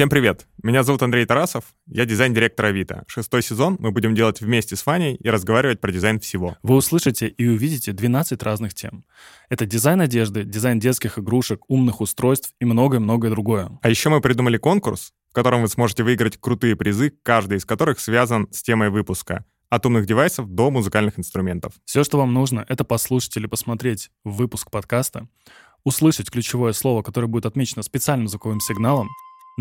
Всем привет! Меня зовут Андрей Тарасов, я дизайн-директор Авито. Шестой сезон мы будем делать вместе с Фаней и разговаривать про дизайн всего. Вы услышите и увидите 12 разных тем. Это дизайн одежды, дизайн детских игрушек, умных устройств и многое-многое другое. А еще мы придумали конкурс, в котором вы сможете выиграть крутые призы, каждый из которых связан с темой выпуска. От умных девайсов до музыкальных инструментов. Все, что вам нужно, это послушать или посмотреть выпуск подкаста, услышать ключевое слово, которое будет отмечено специальным звуковым сигналом,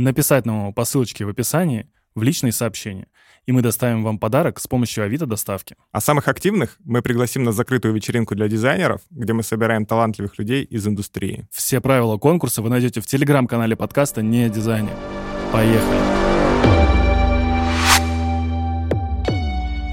написать нам его по ссылочке в описании в личные сообщения, и мы доставим вам подарок с помощью Авито доставки. А самых активных мы пригласим на закрытую вечеринку для дизайнеров, где мы собираем талантливых людей из индустрии. Все правила конкурса вы найдете в телеграм-канале подкаста «Не о дизайне». Поехали!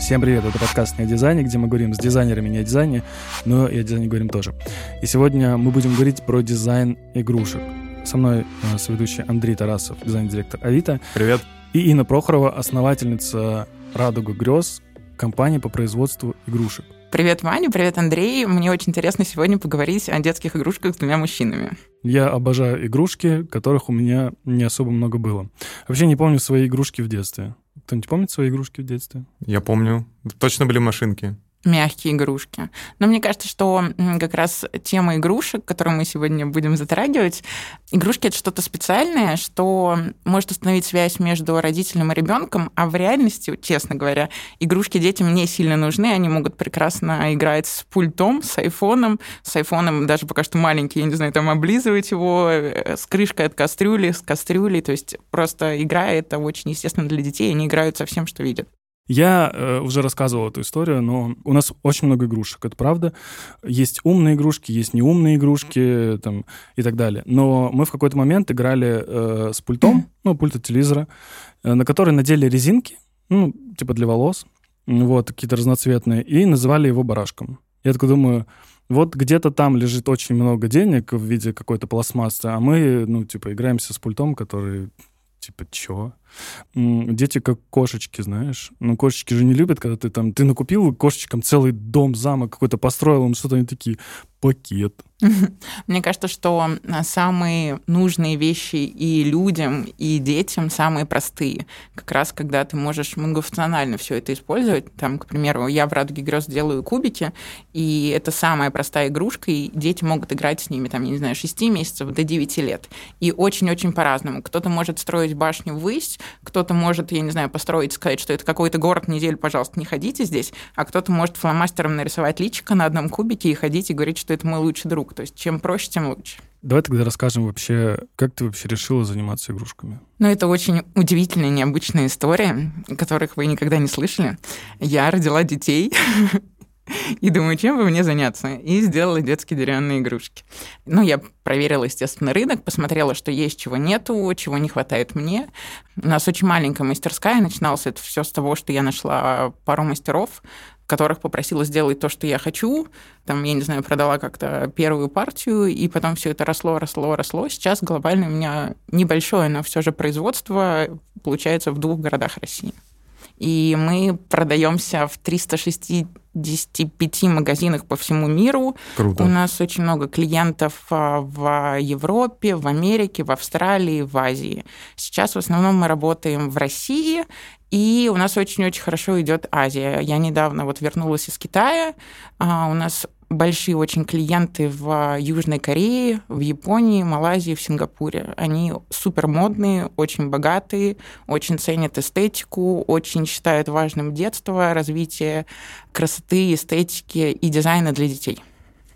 Всем привет, это подкаст «Не о дизайне», где мы говорим с дизайнерами не о дизайне, но и о дизайне говорим тоже. И сегодня мы будем говорить про дизайн игрушек. Со мной э, соведущий Андрей Тарасов, дизайн-директор Авито. Привет. И Инна Прохорова, основательница «Радуга грез», компании по производству игрушек. Привет, Ваня, привет, Андрей. Мне очень интересно сегодня поговорить о детских игрушках с двумя мужчинами. Я обожаю игрушки, которых у меня не особо много было. Вообще не помню свои игрушки в детстве. Кто-нибудь помнит свои игрушки в детстве? Я помню. Точно были машинки мягкие игрушки. Но мне кажется, что как раз тема игрушек, которую мы сегодня будем затрагивать, игрушки это что-то специальное, что может установить связь между родителем и ребенком, а в реальности, честно говоря, игрушки детям не сильно нужны, они могут прекрасно играть с пультом, с айфоном, с айфоном даже пока что маленький, я не знаю, там облизывать его, э, с крышкой от кастрюли, с кастрюлей, то есть просто игра это очень естественно для детей, они играют со всем, что видят. Я э, уже рассказывал эту историю, но у нас очень много игрушек, это правда. Есть умные игрушки, есть неумные игрушки там, и так далее. Но мы в какой-то момент играли э, с пультом, ну, пульт от телевизора, э, на который надели резинки, ну, типа для волос, вот, какие-то разноцветные, и называли его барашком. Я такой думаю, вот где-то там лежит очень много денег в виде какой-то пластмассы, а мы, ну, типа, играемся с пультом, который, типа, чё? Дети как кошечки, знаешь. Ну, кошечки же не любят, когда ты там... Ты накупил кошечкам целый дом, замок какой-то построил, им что-то они такие, пакет. Мне кажется, что а, самые нужные вещи и людям, и детям самые простые. Как раз когда ты можешь многофункционально все это использовать. Там, к примеру, я в «Радуге грез» делаю кубики, и это самая простая игрушка, и дети могут играть с ними, там, я не знаю, 6 месяцев до 9 лет. И очень-очень по-разному. Кто-то может строить башню ввысь, кто-то может, я не знаю, построить, сказать, что это какой-то город, неделю, пожалуйста, не ходите здесь, а кто-то может фломастером нарисовать личико на одном кубике и ходить и говорить, что это мой лучший друг. То есть чем проще, тем лучше. Давай тогда расскажем вообще, как ты вообще решила заниматься игрушками? Ну, это очень удивительная, необычная история, которых вы никогда не слышали. Я родила детей, и думаю, чем бы мне заняться? И сделала детские деревянные игрушки. Ну, я проверила, естественно, рынок, посмотрела, что есть, чего нету, чего не хватает мне. У нас очень маленькая мастерская, начиналось это все с того, что я нашла пару мастеров, которых попросила сделать то, что я хочу. Там, я не знаю, продала как-то первую партию, и потом все это росло, росло, росло. Сейчас глобально у меня небольшое, но все же производство получается в двух городах России. И мы продаемся в 365 магазинах по всему миру. Круто. У нас очень много клиентов а, в Европе, в Америке, в Австралии, в Азии. Сейчас в основном мы работаем в России, и у нас очень-очень хорошо идет Азия. Я недавно вот вернулась из Китая. А, у нас большие очень клиенты в Южной Корее, в Японии, Малайзии, в Сингапуре. Они супер модные, очень богатые, очень ценят эстетику, очень считают важным детство, развитие красоты, эстетики и дизайна для детей.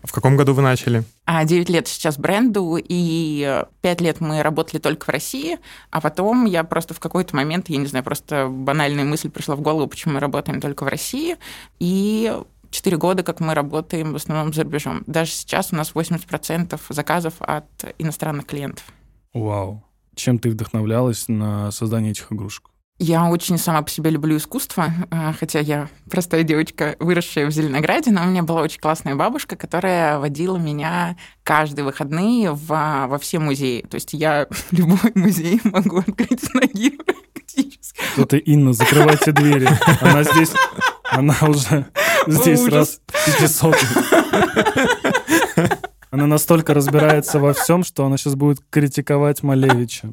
В каком году вы начали? А 9 лет сейчас бренду, и 5 лет мы работали только в России, а потом я просто в какой-то момент, я не знаю, просто банальная мысль пришла в голову, почему мы работаем только в России, и 4 года, как мы работаем в основном за рубежом. Даже сейчас у нас 80% заказов от иностранных клиентов. Вау. Чем ты вдохновлялась на создание этих игрушек? Я очень сама по себе люблю искусство, а, хотя я простая девочка, выросшая в Зеленограде, но у меня была очень классная бабушка, которая водила меня каждые выходные в, во все музеи. То есть я любой музей могу открыть с ноги практически. Это Инна, закрывайте двери. Она здесь, она уже здесь раз 500. Она настолько разбирается во всем, что она сейчас будет критиковать Малевича.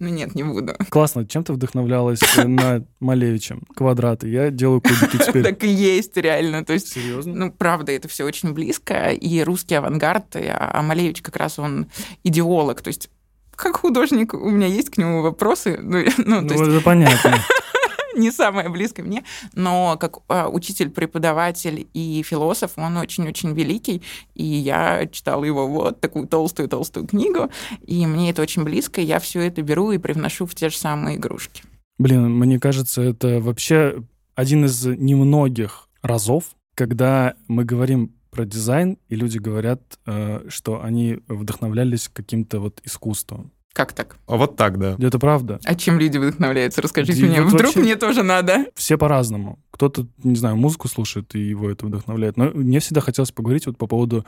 Ну нет, не буду. Классно. Чем ты вдохновлялась э, на Малевичем? Квадраты. Я делаю кубики теперь. Так и есть, реально. То есть, Серьезно? ну, правда, это все очень близко. И русский авангард, и- а Малевич как раз он идеолог. То есть как художник у меня есть к нему вопросы, ну, ну, Ну, то есть это понятно. не самое близкое мне, но как а, учитель, преподаватель и философ, он очень-очень великий, и я читала его вот такую толстую-толстую книгу, и мне это очень близко, и я все это беру и привношу в те же самые игрушки. Блин, мне кажется, это вообще один из немногих разов, когда мы говорим про дизайн, и люди говорят, э, что они вдохновлялись каким-то вот искусством. Как так? А вот так, да. Это правда. А чем люди вдохновляются? Расскажите Да мне. вот Вдруг вообще- мне тоже надо? Все по-разному. Кто-то, не знаю, музыку слушает, и его это вдохновляет. Но мне всегда хотелось поговорить вот по поводу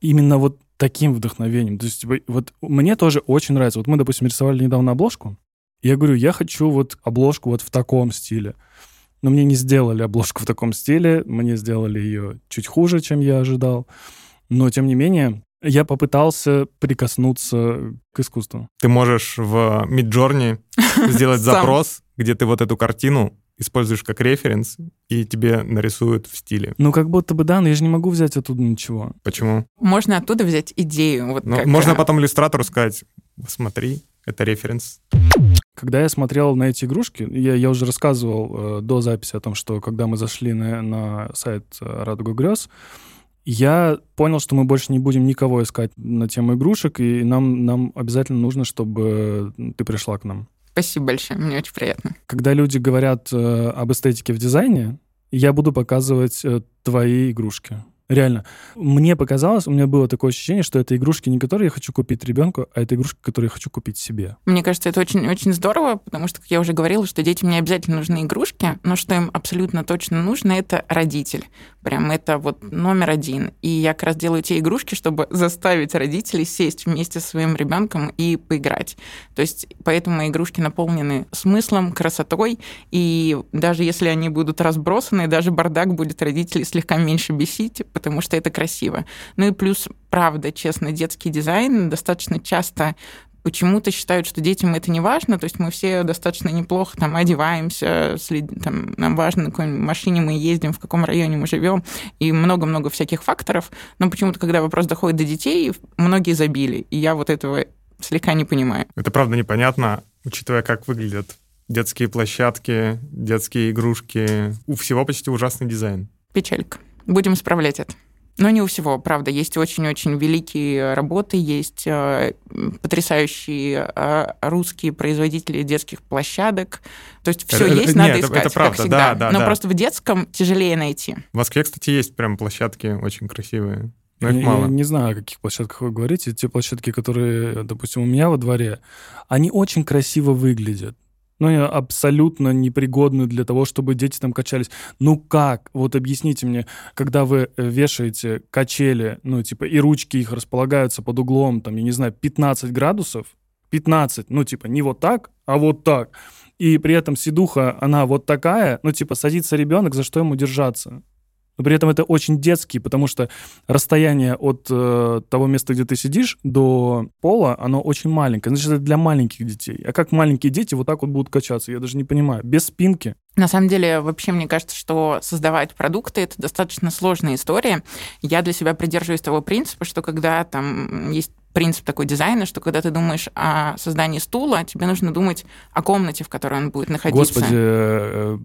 именно вот таким вдохновением. То есть типа, вот мне тоже очень нравится. Вот мы, допустим, рисовали недавно обложку. и Я говорю, я хочу вот обложку вот в таком стиле. Но мне не сделали обложку в таком стиле, мне сделали ее чуть хуже, чем я ожидал. Но, тем не менее, я попытался прикоснуться к искусству. Ты можешь в Midjourney сделать запрос, где ты вот эту картину используешь как референс, и тебе нарисуют в стиле. Ну, как будто бы, да, но я же не могу взять оттуда ничего. Почему? Можно оттуда взять идею. Вот Ну, как, можно а, потом иллюстратору сказать, смотри, это референс. Когда я смотрел на эти игрушки, я, я уже рассказывал э, до записи о том, что когда мы зашли на, на сайт э, Радуга грез, я понял, что мы больше не будем никого искать на тему игрушек, и нам, нам обязательно нужно, чтобы ты пришла к нам. Спасибо большое, мне очень приятно. Когда люди говорят э, об эстетике в дизайне, я буду показывать э, твои игрушки. Реально. Мне показалось, у меня было такое ощущение, что это игрушки не которые я хочу купить ребенку, а это игрушки, которые я хочу купить себе. Мне кажется, это очень-очень здорово, потому что, как я уже говорила, что детям не обязательно нужны игрушки, но что им абсолютно точно нужно, это родитель. Прям это вот номер один. И я как раз делаю те игрушки, чтобы заставить родителей сесть вместе со своим ребенком и поиграть. То есть поэтому мои игрушки наполнены смыслом, красотой, и даже если они будут разбросаны, даже бардак будет родителей слегка меньше бесить, потому что это красиво. Ну и плюс, правда, честно, детский дизайн достаточно часто почему-то считают, что детям это не важно, то есть мы все достаточно неплохо там одеваемся, след- там, нам важно, на какой машине мы ездим, в каком районе мы живем, и много-много всяких факторов, но почему-то, когда вопрос доходит до детей, многие забили, и я вот этого слегка не понимаю. Это правда непонятно, учитывая, как выглядят детские площадки, детские игрушки. У всего почти ужасный дизайн. Печалька. Будем исправлять это. Но не у всего, правда. Есть очень-очень великие работы, есть э, потрясающие э, русские производители детских площадок. То есть все Это- есть, это- надо нет, искать, это правда, как всегда. да, да, Но да. просто в детском тяжелее найти. В Москве, кстати, есть прям площадки очень красивые. Но их Я- мало. Я не знаю, о каких площадках вы говорите. Те площадки, которые, допустим, у меня во дворе, они очень красиво выглядят. Они абсолютно непригодны для того, чтобы дети там качались. Ну как? Вот объясните мне, когда вы э, вешаете качели, ну типа и ручки их располагаются под углом, там, я не знаю, 15 градусов, 15, ну типа не вот так, а вот так. И при этом сидуха, она вот такая, ну типа садится ребенок, за что ему держаться? Но при этом это очень детский, потому что расстояние от э, того места, где ты сидишь, до пола, оно очень маленькое. Значит, это для маленьких детей. А как маленькие дети вот так вот будут качаться? Я даже не понимаю. Без спинки. На самом деле, вообще, мне кажется, что создавать продукты — это достаточно сложная история. Я для себя придерживаюсь того принципа, что когда там есть принцип такой дизайна, что когда ты думаешь о создании стула, тебе нужно думать о комнате, в которой он будет находиться. Господи, э,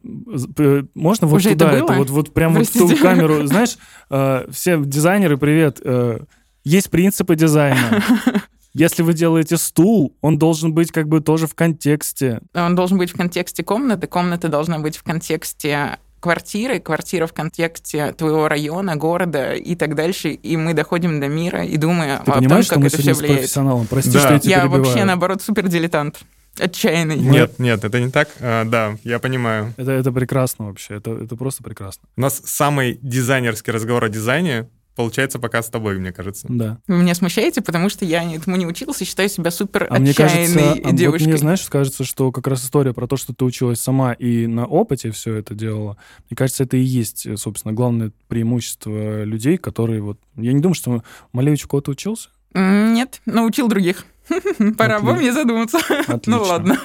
э, можно вот Уже туда, это это, вот, вот прям вот в ту Простите. камеру, знаешь, э, все дизайнеры, привет, э, есть принципы дизайна. Если вы делаете стул, он должен быть как бы тоже в контексте. Он должен быть в контексте комнаты, комната должна быть в контексте квартиры, квартира в контексте твоего района, города и так дальше. И мы доходим до мира и думаем Ты о том, понимаешь, что как мы это все с влияет. профессионалом? Прости, Да. что я тебя Я перебиваю. вообще, наоборот, супер дилетант. Отчаянный. Нет, нет, это не так. А, да, я понимаю. Это, это прекрасно вообще, это, это просто прекрасно. У нас самый дизайнерский разговор о дизайне получается пока с тобой, мне кажется. Да. Вы меня смущаете, потому что я этому не училась и считаю себя супер А мне кажется, а вот мне, знаешь, кажется, что как раз история про то, что ты училась сама и на опыте все это делала, мне кажется, это и есть, э, собственно, главное преимущество людей, которые вот... Я не думаю, что Малевич у кого-то учился. Нет, научил других. Пора бы мне задуматься. Ну ладно.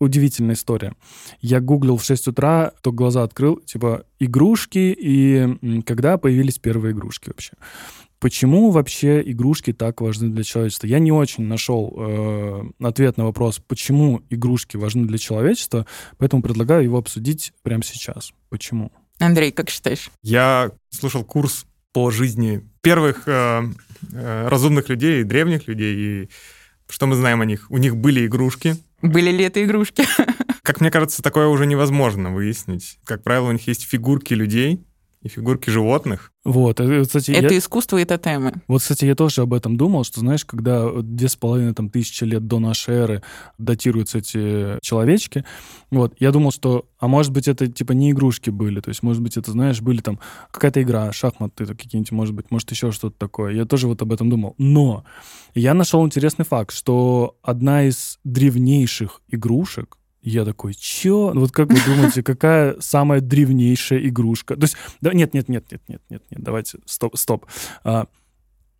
Удивительная история. Я гуглил в 6 утра, только глаза открыл, типа, игрушки и когда появились первые игрушки вообще. Почему вообще игрушки так важны для человечества? Я не очень нашел э, ответ на вопрос, почему игрушки важны для человечества, поэтому предлагаю его обсудить прямо сейчас. Почему? Андрей, как считаешь? Я слушал курс по жизни первых э, э, разумных людей, древних людей, и что мы знаем о них? У них были игрушки. Были ли это игрушки? Как мне кажется, такое уже невозможно выяснить. Как правило, у них есть фигурки людей, и фигурки животных. Вот, э, кстати, это я... искусство и тотемы. Вот, кстати, я тоже об этом думал, что, знаешь, когда две с половиной там, тысячи лет до нашей эры датируются эти человечки, вот, я думал, что, а может быть, это, типа, не игрушки были, то есть, может быть, это, знаешь, были там какая-то игра, шахматы какие-нибудь, может быть, может, еще что-то такое. Я тоже вот об этом думал. Но я нашел интересный факт, что одна из древнейших игрушек, я такой, чё? Вот как вы думаете, какая самая древнейшая игрушка? То есть, да, нет, нет, нет, нет, нет, нет, нет, давайте, стоп, стоп. А,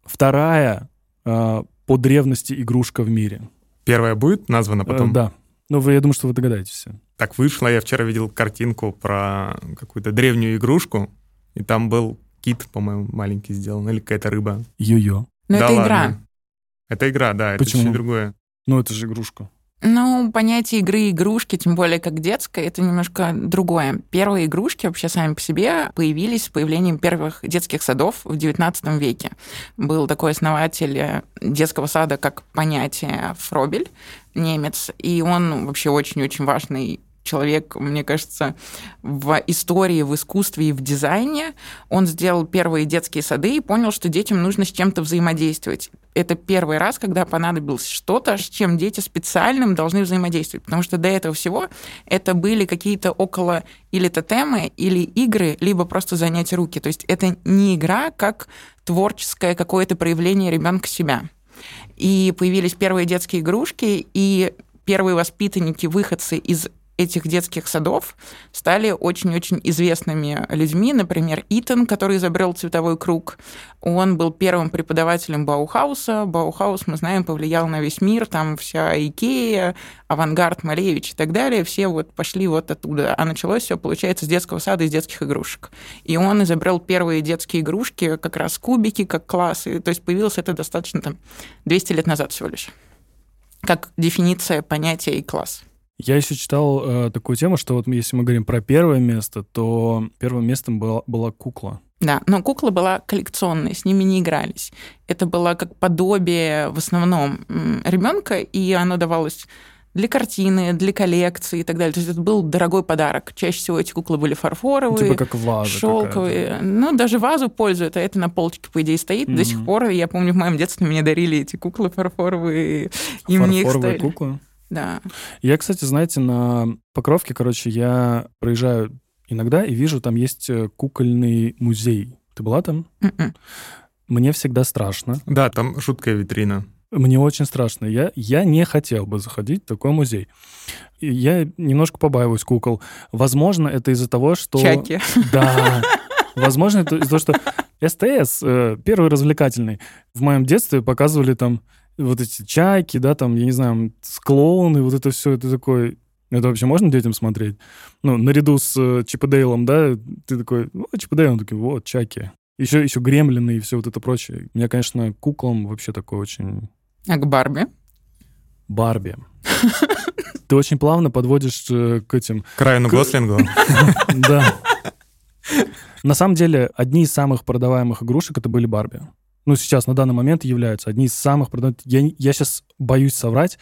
вторая а, по древности игрушка в мире. Первая будет названа потом? А, да. Ну, вы, я думаю, что вы догадаетесь. Так вышло, я вчера видел картинку про какую-то древнюю игрушку, и там был кит, по-моему, маленький сделан, или какая-то рыба. Йо-йо. Но да это ладно. игра. Это игра, да, Почему? это чуть другое. Ну, это же игрушка. Ну, понятие игры игрушки, тем более как детская, это немножко другое. Первые игрушки вообще сами по себе появились с появлением первых детских садов в XIX веке. Был такой основатель э, детского сада как понятие Фробель, немец, и он вообще очень-очень важный человек, мне кажется, в истории, в искусстве и в дизайне. Он сделал первые детские сады и понял, что детям нужно с чем-то взаимодействовать. Это первый раз, когда понадобилось что-то, с чем дети специальным должны взаимодействовать. Потому что до этого всего это были какие-то около или тотемы, или игры, либо просто занять руки. То есть это не игра, как творческое какое-то проявление ребенка себя. И появились первые детские игрушки, и первые воспитанники, выходцы из этих детских садов стали очень-очень известными людьми. Например, Иттен, который изобрел цветовой круг. Он был первым преподавателем Баухауса. Баухаус, мы знаем, повлиял на весь мир. Там вся Икея, Авангард, Малевич и так далее. Все вот пошли вот оттуда. А началось все, получается, с детского сада, из детских игрушек. И он изобрел первые детские игрушки, как раз кубики, как классы. То есть появилось это достаточно там 200 лет назад всего лишь. Как дефиниция понятия и класс. Я еще читал э, такую тему, что вот если мы говорим про первое место, то первым местом была, была кукла. Да, но кукла была коллекционной, с ними не игрались. Это было как подобие в основном ребенка, и оно давалось для картины, для коллекции и так далее. То есть это был дорогой подарок. Чаще всего эти куклы были фарфоровые, типа как ваза шелковые. Ну, даже вазу пользуют, а это на полочке, по идее, стоит. Mm-hmm. До сих пор, я помню, в моем детстве мне дарили эти куклы фарфоровые. И мне их куклы? Да. Я, кстати, знаете, на Покровке, короче, я проезжаю иногда и вижу, там есть э, кукольный музей. Ты была там? Mm-mm. М-м. Мне всегда страшно. Да, там жуткая витрина. Мне очень страшно. Я, я не хотел бы заходить в такой музей. Я немножко побаиваюсь кукол. Возможно, это из-за того, что... Чаки. Да. Возможно, это из-за того, что СТС, э, первый развлекательный, в моем детстве показывали там вот эти чайки, да, там, я не знаю, склоны, вот это все, это такой... Это вообще можно детям смотреть? Ну, наряду с э, Чип Дейлом, да, ты такой, ну, Чип Дейл, он такой, вот, чайки. Еще, еще гремлины и все вот это прочее. Меня, конечно, куклам вообще такой очень... А к Барби? Барби. Ты очень плавно подводишь э, к этим... К Райану Гослингу. Да. На самом деле, одни из самых продаваемых игрушек это были Барби ну, сейчас на данный момент являются одни из самых продаваемых. Я, я сейчас боюсь соврать.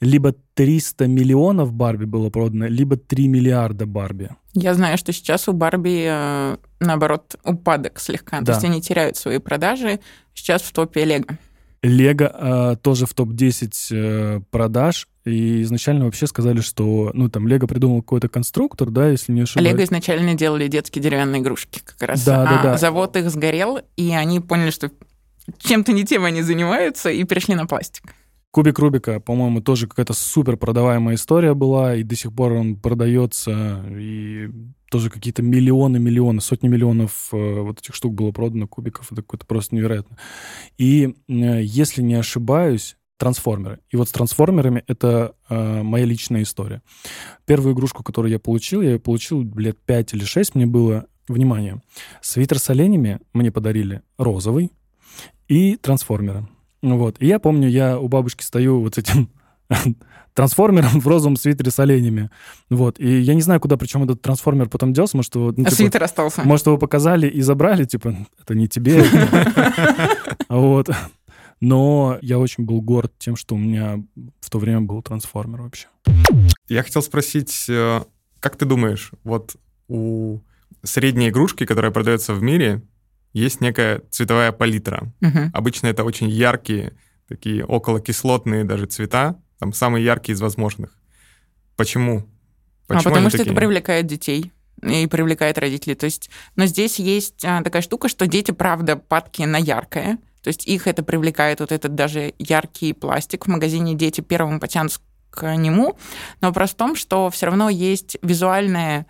Либо 300 миллионов Барби было продано, либо 3 миллиарда Барби. Я знаю, что сейчас у Барби, э, наоборот, упадок слегка. Да. То есть они теряют свои продажи. Сейчас в топе Лего. Лего э, тоже в топ-10 э, продаж. И изначально вообще сказали, что, ну, там, Лего придумал какой-то конструктор, да, если не ошибаюсь. Лего изначально делали детские деревянные игрушки как раз. Да, а да, да. завод их сгорел, и они поняли, что чем-то не тем они занимаются, и перешли на пластик. Кубик Рубика, по-моему, тоже какая-то супер продаваемая история была, и до сих пор он продается, и тоже какие-то миллионы, миллионы, сотни миллионов э, вот этих штук было продано, кубиков, это какое-то просто невероятно. И э, если не ошибаюсь, трансформеры. И вот с трансформерами это э, моя личная история. Первую игрушку, которую я получил, я ее получил лет 5 или 6, мне было, внимание, свитер с оленями мне подарили розовый и трансформеры. Вот. И я помню, я у бабушки стою вот с этим трансформером в розовом свитере с оленями. Вот. И я не знаю, куда причем этот трансформер потом делся. Может, его, ну, а типа, свитер остался. Может, его показали и забрали, типа, это не тебе. Вот. Но я очень был горд тем, что у меня в то время был трансформер вообще. Я хотел спросить, э, как ты думаешь, вот у средней игрушки, которая продается в мире, есть некая цветовая палитра. Мгм. Обычно это очень яркие, такие околокислотные даже цвета, там самые яркие из возможных. Почему? А Почему потому они что это такие? привлекает детей и привлекает родителей. То есть, но здесь есть а, такая штука, что дети, правда, падки на яркое. То есть их это привлекает, вот этот даже яркий пластик. В магазине дети первым потянутся к нему. Но вопрос в том, что все равно есть визуальное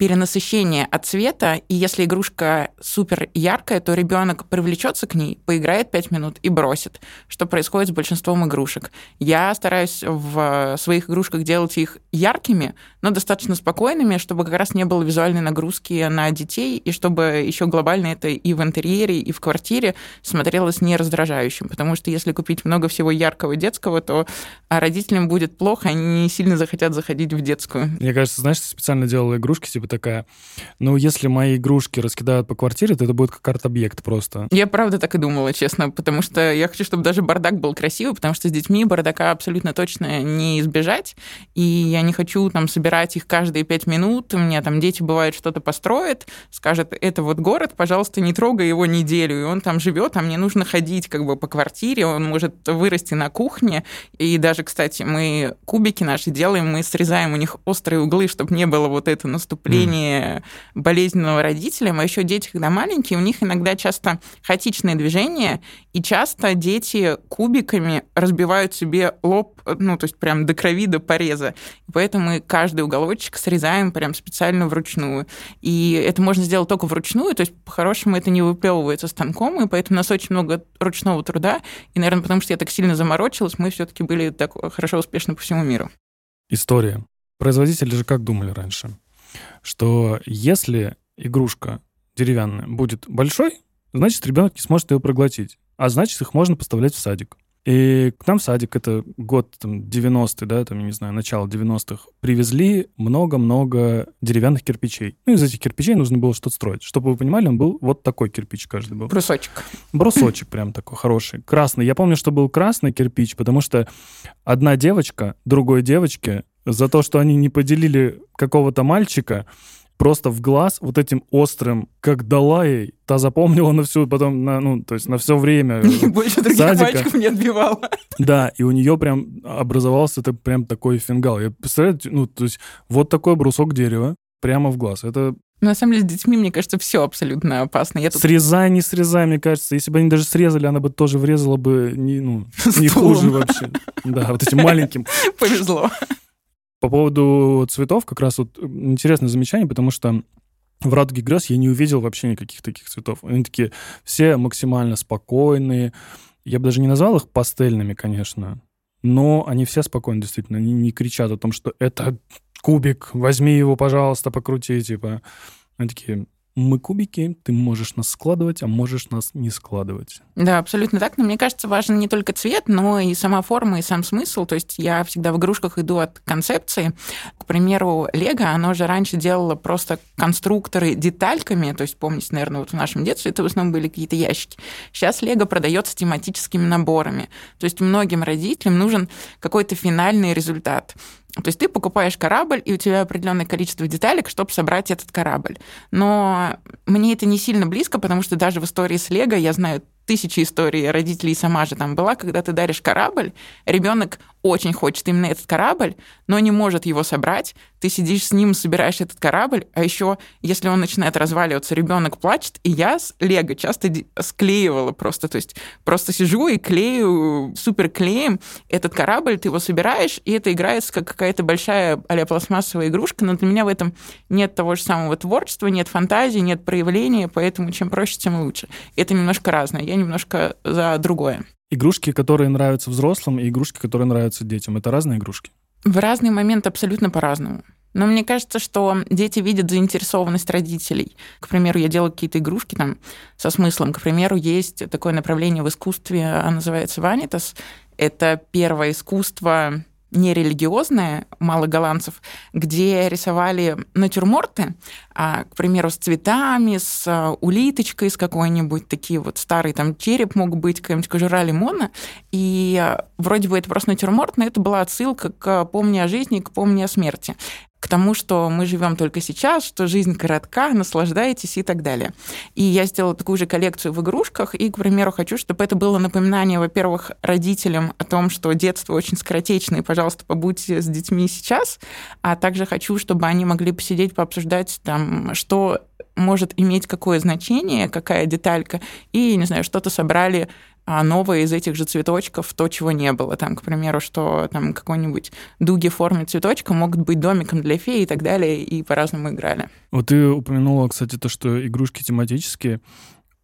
перенасыщение от цвета, и если игрушка супер яркая, то ребенок привлечется к ней, поиграет 5 минут и бросит, что происходит с большинством игрушек. Я стараюсь в своих игрушках делать их яркими, но достаточно спокойными, чтобы как раз не было визуальной нагрузки на детей, и чтобы еще глобально это и в интерьере, и в квартире смотрелось не раздражающим. Потому что если купить много всего яркого детского, то а, родителям будет плохо, они не сильно захотят заходить в детскую. Мне кажется, знаешь, ты специально делала игрушки, типа такая, ну, если мои игрушки раскидают по квартире, то это будет как арт-объект просто. Я правда так и думала, честно, потому что я хочу, чтобы даже бардак был красивый, потому что с детьми бардака абсолютно точно не избежать, и я не хочу там собирать их каждые пять минут. У меня там дети, бывает, что-то построят, скажет, это вот город, пожалуйста, не трогай его неделю, и он там живет, а мне нужно ходить как бы по квартире, он может вырасти на кухне, и даже, кстати, мы кубики наши делаем, мы срезаем у них острые углы, чтобы не было вот это наступление болезненного родителям, а еще дети, когда маленькие, у них иногда часто хаотичные движения, и часто дети кубиками разбивают себе лоб, ну, то есть прям до крови, до пореза. Поэтому мы каждый уголочек срезаем прям специально вручную. И это можно сделать только вручную, то есть по-хорошему это не выплевывается станком, и поэтому у нас очень много ручного труда. И, наверное, потому что я так сильно заморочилась, мы все-таки были так хорошо успешны по всему миру. История. Производители же как думали раньше? Что если игрушка деревянная будет большой, значит, ребенок не сможет ее проглотить. А значит, их можно поставлять в садик. И к нам в садик, это год там, 90-й, да, там, я не знаю, начало 90-х, привезли много-много деревянных кирпичей. Ну, из этих кирпичей нужно было что-то строить. Чтобы вы понимали, он был вот такой кирпич каждый был. Брусочек. Брусочек прям такой хороший. Красный. Я помню, что был красный кирпич, потому что одна девочка другой девочке за то, что они не поделили какого-то мальчика, просто в глаз вот этим острым, как дала ей, та запомнила на всю, потом, на, ну, то есть на все время. Больше других садика. мальчиков не отбивала. Да, и у нее прям образовался это прям такой фингал. Я представляете, ну, то есть вот такой брусок дерева прямо в глаз. Это На самом деле, с детьми, мне кажется, все абсолютно опасно. Я тут срезай, не срезай, мне кажется. Если бы они даже срезали, она бы тоже врезала бы не, ну, не хуже вообще. Да, вот этим маленьким. повезло. По поводу цветов как раз вот интересное замечание, потому что в «Радуге грез» я не увидел вообще никаких таких цветов. Они такие все максимально спокойные. Я бы даже не назвал их пастельными, конечно, но они все спокойны, действительно. Они не кричат о том, что это кубик, возьми его, пожалуйста, покрути, типа. Они такие, мы кубики, ты можешь нас складывать, а можешь нас не складывать. Да, абсолютно так. Но мне кажется, важен не только цвет, но и сама форма, и сам смысл. То есть я всегда в игрушках иду от концепции. К примеру, Лего, оно же раньше делало просто конструкторы детальками. То есть, помните, наверное, вот в нашем детстве это в основном были какие-то ящики. Сейчас Лего продается тематическими наборами. То есть многим родителям нужен какой-то финальный результат. То есть ты покупаешь корабль, и у тебя определенное количество деталек, чтобы собрать этот корабль. Но мне это не сильно близко, потому что даже в истории с Лего я знаю тысячи историй родителей, сама же там была, когда ты даришь корабль, ребенок очень хочет именно этот корабль, но не может его собрать. Ты сидишь с ним, собираешь этот корабль, а еще, если он начинает разваливаться, ребенок плачет, и я с Лего часто склеивала просто, то есть просто сижу и клею супер клеем этот корабль, ты его собираешь, и это играется как какая-то большая а пластмассовая игрушка, но для меня в этом нет того же самого творчества, нет фантазии, нет проявления, поэтому чем проще, тем лучше. Это немножко разное, я немножко за другое. Игрушки, которые нравятся взрослым, и игрушки, которые нравятся детям, это разные игрушки? В разный момент абсолютно по-разному. Но мне кажется, что дети видят заинтересованность родителей. К примеру, я делаю какие-то игрушки там со смыслом. К примеру, есть такое направление в искусстве, оно называется ванитас. Это первое искусство нерелигиозное, мало голландцев, где рисовали натюрморты, а, к примеру, с цветами, с а, улиточкой, с какой-нибудь, такие вот старый там череп мог быть, какая-нибудь кожура лимона, и а, вроде бы это просто натюрморт, но это была отсылка к «Помни о жизни», к «Помни о смерти» к тому, что мы живем только сейчас, что жизнь коротка, наслаждайтесь и так далее. И я сделала такую же коллекцию в игрушках, и, к примеру, хочу, чтобы это было напоминание, во-первых, родителям о том, что детство очень скоротечное, и, пожалуйста, побудьте с детьми сейчас, а также хочу, чтобы они могли посидеть, пообсуждать там, что может иметь какое значение, какая деталька, и, не знаю, что-то собрали а новое из этих же цветочков, то, чего не было. Там, к примеру, что там какой-нибудь дуги в форме цветочка могут быть домиком для феи и так далее, и по-разному играли. Вот ты упомянула, кстати, то, что игрушки тематические.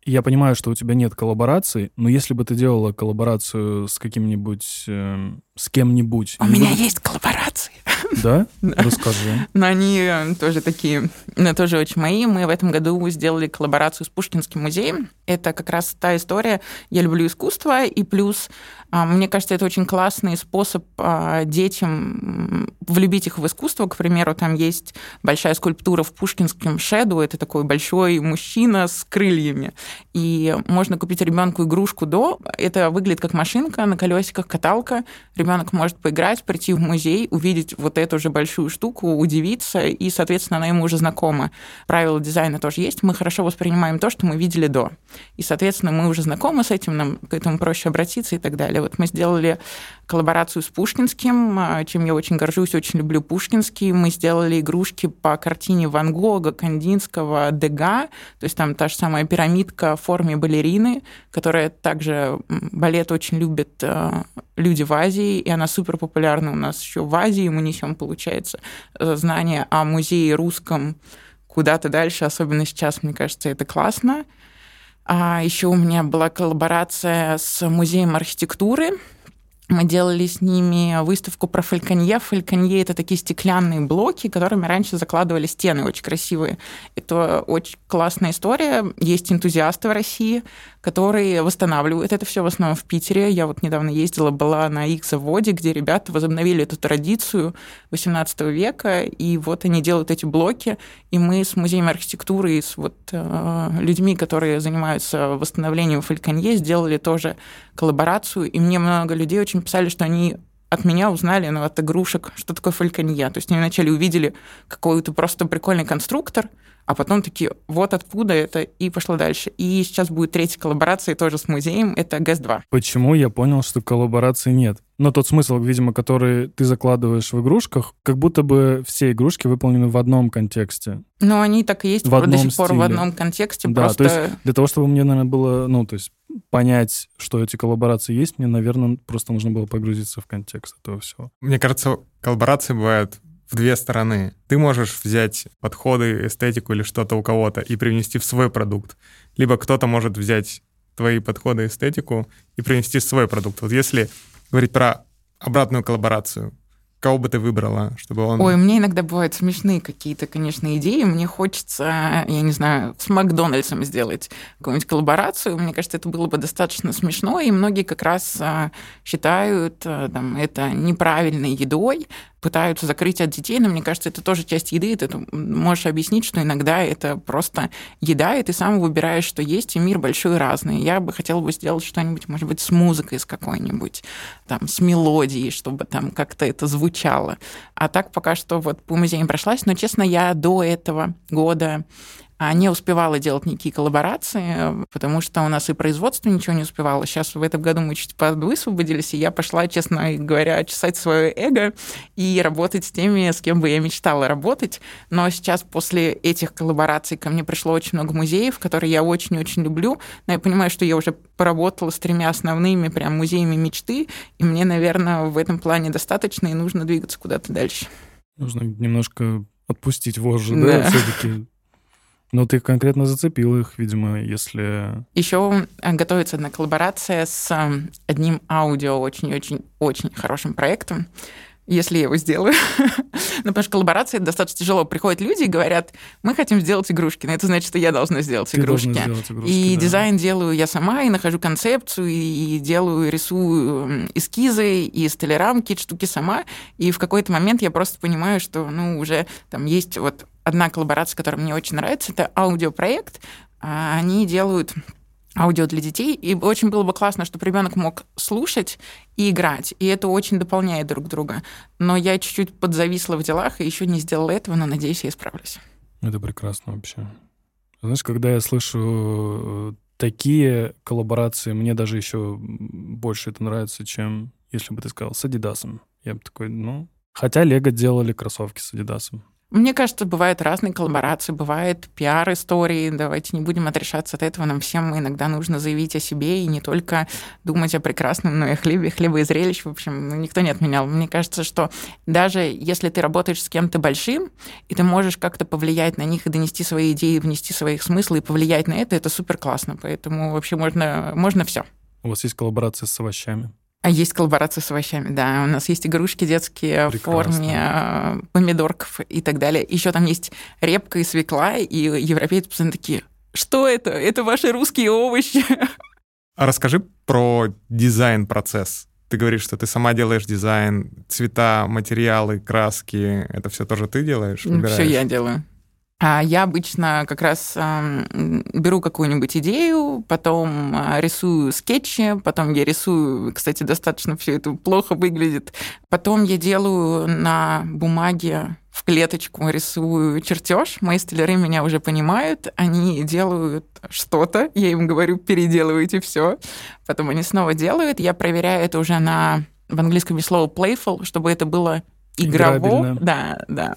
Я понимаю, что у тебя нет коллабораций, но если бы ты делала коллаборацию с каким-нибудь, э, с кем-нибудь... У меня есть коллаборации. Да? Расскажи. Но они э, тоже такие, но тоже очень мои. Мы в этом году сделали коллаборацию с Пушкинским музеем. Это как раз та история. Я люблю искусство, и плюс, а, мне кажется, это очень классный способ а, детям влюбить их в искусство. К примеру, там есть большая скульптура в Пушкинском шеду. Это такой большой мужчина с крыльями. И можно купить ребенку игрушку до. Это выглядит как машинка на колесиках, каталка. Ребенок может поиграть, прийти в музей, увидеть вот эту же большую штуку, удивиться, и, соответственно, она ему уже знакома. Правила дизайна тоже есть. Мы хорошо воспринимаем то, что мы видели до. И, соответственно, мы уже знакомы с этим, нам к этому проще обратиться и так далее. Вот мы сделали коллаборацию с Пушкинским, а, чем я очень горжусь, очень люблю Пушкинский. Мы сделали игрушки по картине Ван Гога, Кандинского, Дега, то есть там та же самая пирамидка в форме балерины, которая также балет очень любят а, люди в Азии, и она супер популярна у нас еще в Азии. Мы несем, получается, э, знания о музее русском куда-то дальше, особенно сейчас, мне кажется, это классно. А еще у меня была коллаборация с музеем архитектуры, мы делали с ними выставку про фальконье. Фальконье — это такие стеклянные блоки, которыми раньше закладывали стены очень красивые. Это очень классная история. Есть энтузиасты в России, которые восстанавливают это все в основном в Питере. Я вот недавно ездила, была на их заводе, где ребята возобновили эту традицию 18 века, и вот они делают эти блоки, и мы с музеем архитектуры и с вот э, людьми, которые занимаются восстановлением фальконье, сделали тоже коллаборацию, и мне много людей очень писали, что они от меня узнали, ну, от игрушек, что такое фальконье. То есть они вначале увидели какой-то просто прикольный конструктор, а потом такие, вот откуда это, и пошло дальше. И сейчас будет третья коллаборация тоже с музеем, это ГЭС-2. Почему я понял, что коллаборации нет? Но тот смысл, видимо, который ты закладываешь в игрушках, как будто бы все игрушки выполнены в одном контексте. Но они так и есть в одном до сих пор стиле. в одном контексте. Да, просто... то есть для того, чтобы мне, наверное, было, ну, то есть понять, что эти коллаборации есть, мне, наверное, просто нужно было погрузиться в контекст этого всего. Мне кажется, коллаборации бывают в две стороны. Ты можешь взять подходы, эстетику или что-то у кого-то и привнести в свой продукт. Либо кто-то может взять твои подходы, эстетику и принести свой продукт. Вот если говорить про обратную коллаборацию, Кого бы ты выбрала, чтобы он... Ой, мне иногда бывают смешные какие-то, конечно, идеи. Мне хочется, я не знаю, с Макдональдсом сделать какую-нибудь коллаборацию. Мне кажется, это было бы достаточно смешно, и многие как раз а, считают а, там, это неправильной едой, пытаются закрыть от детей, но мне кажется, это тоже часть еды. Ты можешь объяснить, что иногда это просто еда, и ты сам выбираешь, что есть, и мир большой и разный. Я бы хотела бы сделать что-нибудь, может быть, с музыкой, с какой-нибудь, там, с мелодией, чтобы там как-то это звучало. А так пока что вот по музеям прошлась, но, честно, я до этого года не успевала делать никакие коллаборации, потому что у нас и производство ничего не успевало. Сейчас в этом году мы чуть высвободились, и я пошла, честно говоря, чесать свое эго и работать с теми, с кем бы я мечтала работать. Но сейчас после этих коллабораций ко мне пришло очень много музеев, которые я очень-очень люблю. Но я понимаю, что я уже поработала с тремя основными прям музеями мечты, и мне, наверное, в этом плане достаточно, и нужно двигаться куда-то дальше. Нужно немножко отпустить вожжи, да, да все-таки Ну, ты конкретно зацепил их, видимо, если... Еще э, готовится одна коллаборация с э, одним аудио очень-очень-очень хорошим проектом если я его сделаю. ну, потому что коллаборация достаточно тяжело. Приходят люди и говорят, мы хотим сделать игрушки. Но это значит, что я должна сделать Ты игрушки. сделать игрушки. И да. дизайн делаю я сама, и нахожу концепцию, и делаю, рисую эскизы, и столерамки, штуки сама. И в какой-то момент я просто понимаю, что, ну, уже там есть вот одна коллаборация, которая мне очень нравится, это аудиопроект. А они делают аудио для детей, и очень было бы классно, чтобы ребенок мог слушать и играть, и это очень дополняет друг друга. Но я чуть-чуть подзависла в делах и еще не сделала этого, но надеюсь, я исправлюсь. Это прекрасно вообще. Знаешь, когда я слышу э, такие коллаборации, мне даже еще больше это нравится, чем если бы ты сказал с Адидасом. Я бы такой, ну... Хотя Лего делали кроссовки с Адидасом. Мне кажется, бывают разные коллаборации, бывают пиар-истории. Давайте не будем отрешаться от этого. Нам всем иногда нужно заявить о себе и не только думать о прекрасном, но и хлебе, хлеба и зрелищ. В общем, ну, никто не отменял. Мне кажется, что даже если ты работаешь с кем-то большим, и ты можешь как-то повлиять на них и донести свои идеи, внести свои смыслы и повлиять на это, это супер классно. Поэтому вообще можно, можно все. У вас есть коллаборация с овощами? А есть коллаборация с овощами, да. У нас есть игрушки детские Прекрасно. в форме э, помидорков и так далее. Еще там есть репка и свекла, и европейцы постоянно такие, что это? Это ваши русские овощи. А расскажи про дизайн-процесс. Ты говоришь, что ты сама делаешь дизайн, цвета, материалы, краски. Это все тоже ты делаешь? Все я делаю. А я обычно как раз беру какую-нибудь идею, потом а, рисую скетчи, потом я рисую, кстати, достаточно все это плохо выглядит. Потом я делаю на бумаге в клеточку рисую чертеж. Мои столяры меня уже понимают, они делают что-то, я им говорю, переделывайте все. Потом они снова делают, я проверяю это уже на в английском есть слово playful, чтобы это было игрово. Да, да.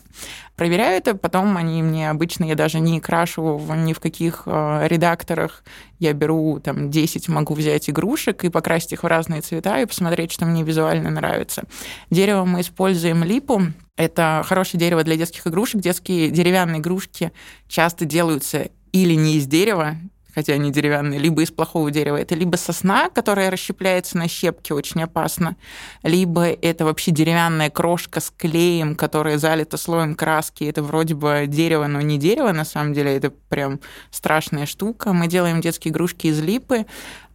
Проверяю это, потом они мне обычно, я даже не крашу ни в каких э, редакторах. Я беру там 10, могу взять игрушек и покрасить их в разные цвета и посмотреть, что мне визуально нравится. Дерево мы используем липу. Это хорошее дерево для детских игрушек. Детские деревянные игрушки часто делаются или не из дерева, хотя они деревянные, либо из плохого дерева. Это либо сосна, которая расщепляется на щепки, очень опасно, либо это вообще деревянная крошка с клеем, которая залита слоем краски. Это вроде бы дерево, но не дерево, на самом деле, это прям страшная штука. Мы делаем детские игрушки из липы,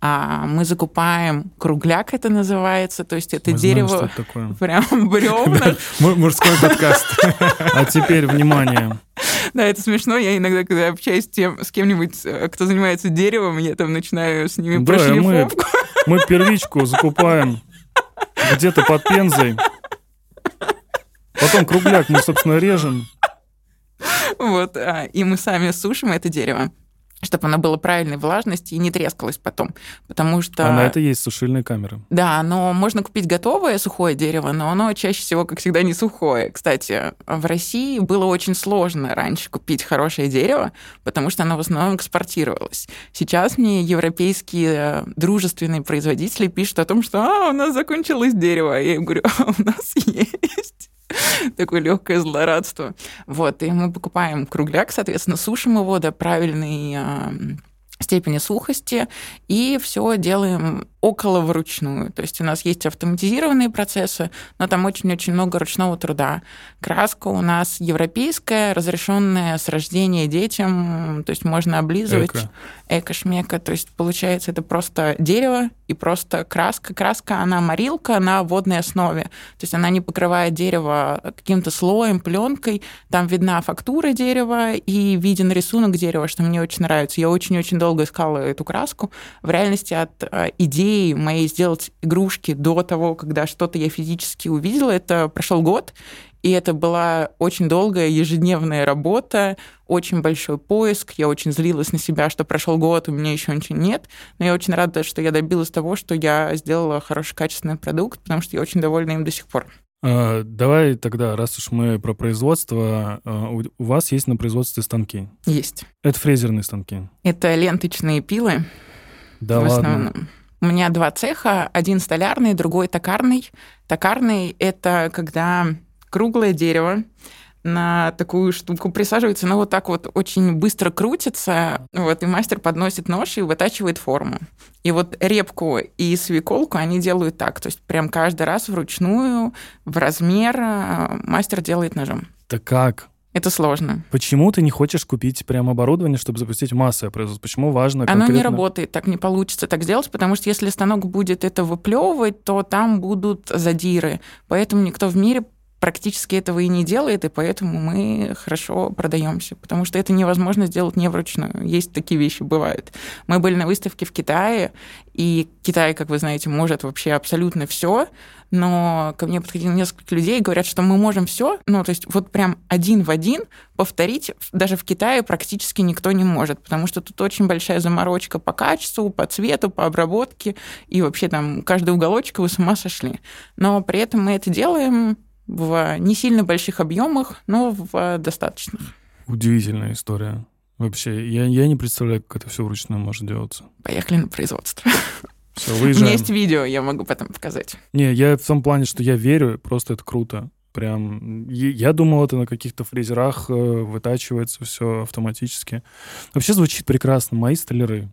а мы закупаем кругляк, это называется, то есть это мы дерево знаем, что это такое. прям бревна. Мужской подкаст. А теперь внимание. Да, это смешно. Я иногда, когда общаюсь с, тем, с кем-нибудь, э, кто занимается деревом, я там начинаю с ними да, мы, мы первичку закупаем где-то под Пензой. Потом кругляк мы, собственно, режем. Вот, а, и мы сами сушим это дерево чтобы оно было правильной влажности и не трескалось потом. Потому что... А на это есть сушильные камеры. Да, но можно купить готовое сухое дерево, но оно чаще всего, как всегда, не сухое. Кстати, в России было очень сложно раньше купить хорошее дерево, потому что оно в основном экспортировалось. Сейчас мне европейские дружественные производители пишут о том, что а, у нас закончилось дерево. Я им говорю, а у нас есть. такое легкое злорадство. Вот, и мы покупаем кругляк, соответственно, сушим его до правильной а, степени сухости, и все делаем около вручную. То есть у нас есть автоматизированные процессы, но там очень-очень много ручного труда. Краска у нас европейская, разрешенная с рождения детям, то есть можно облизывать. Эко. Эко-шмека. То есть получается это просто дерево и просто краска. Краска, она морилка на водной основе. То есть она не покрывает дерево каким-то слоем, пленкой. Там видна фактура дерева и виден рисунок дерева, что мне очень нравится. Я очень-очень долго искала эту краску. В реальности от э, идеи идеи моей сделать игрушки до того, когда что-то я физически увидела, это прошел год, и это была очень долгая ежедневная работа, очень большой поиск. Я очень злилась на себя, что прошел год, у меня еще ничего нет. Но я очень рада, что я добилась того, что я сделала хороший качественный продукт, потому что я очень довольна им до сих пор. А, давай тогда, раз уж мы про производство, а, у вас есть на производстве станки? Есть. Это фрезерные станки? Это ленточные пилы. Да в ладно. Основном. У меня два цеха, один столярный, другой токарный. Токарный — это когда круглое дерево на такую штуку присаживается, но вот так вот очень быстро крутится, вот, и мастер подносит нож и вытачивает форму. И вот репку и свеколку они делают так, то есть прям каждый раз вручную, в размер э, мастер делает ножом. Да как? Это сложно. Почему ты не хочешь купить прям оборудование, чтобы запустить массовое производство? Почему важно Оно конкретно... не работает, так не получится так сделать, потому что если станок будет это выплевывать, то там будут задиры. Поэтому никто в мире практически этого и не делает, и поэтому мы хорошо продаемся, потому что это невозможно сделать не вручную. Есть такие вещи, бывают. Мы были на выставке в Китае, и Китай, как вы знаете, может вообще абсолютно все, но ко мне подходили несколько людей и говорят, что мы можем все, ну, то есть вот прям один в один повторить даже в Китае практически никто не может, потому что тут очень большая заморочка по качеству, по цвету, по обработке, и вообще там каждый уголочек вы с ума сошли. Но при этом мы это делаем в не сильно больших объемах, но в достаточных. Удивительная история. Вообще, я, я не представляю, как это все вручную может делаться. Поехали на производство. Все, У выезжаем. меня есть видео, я могу потом показать. Не, я в том плане, что я верю, просто это круто. Прям, я я думал, это на каких-то фрезерах э, вытачивается все автоматически. Вообще звучит прекрасно. Мои столяры,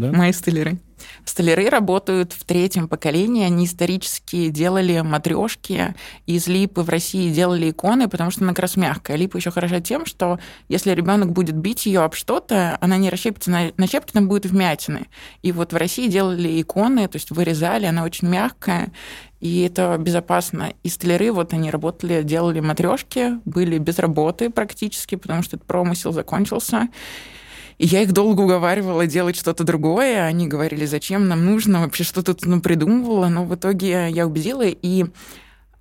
да? Мои столяры. Столяры работают в третьем поколении. Они исторически делали матрешки из липы в России делали иконы, потому что она как раз мягкая. Липа еще хороша тем, что если ребенок будет бить ее об что-то, она не расщепится на, на щепки, там будет вмятины. И вот в России делали иконы, то есть вырезали, она очень мягкая, и это безопасно. И столяры, вот они работали, делали матрешки, были без работы практически, потому что этот промысел закончился. И я их долго уговаривала делать что-то другое. Они говорили, зачем нам нужно, вообще что-то ну, придумывала. Но в итоге я убедила, и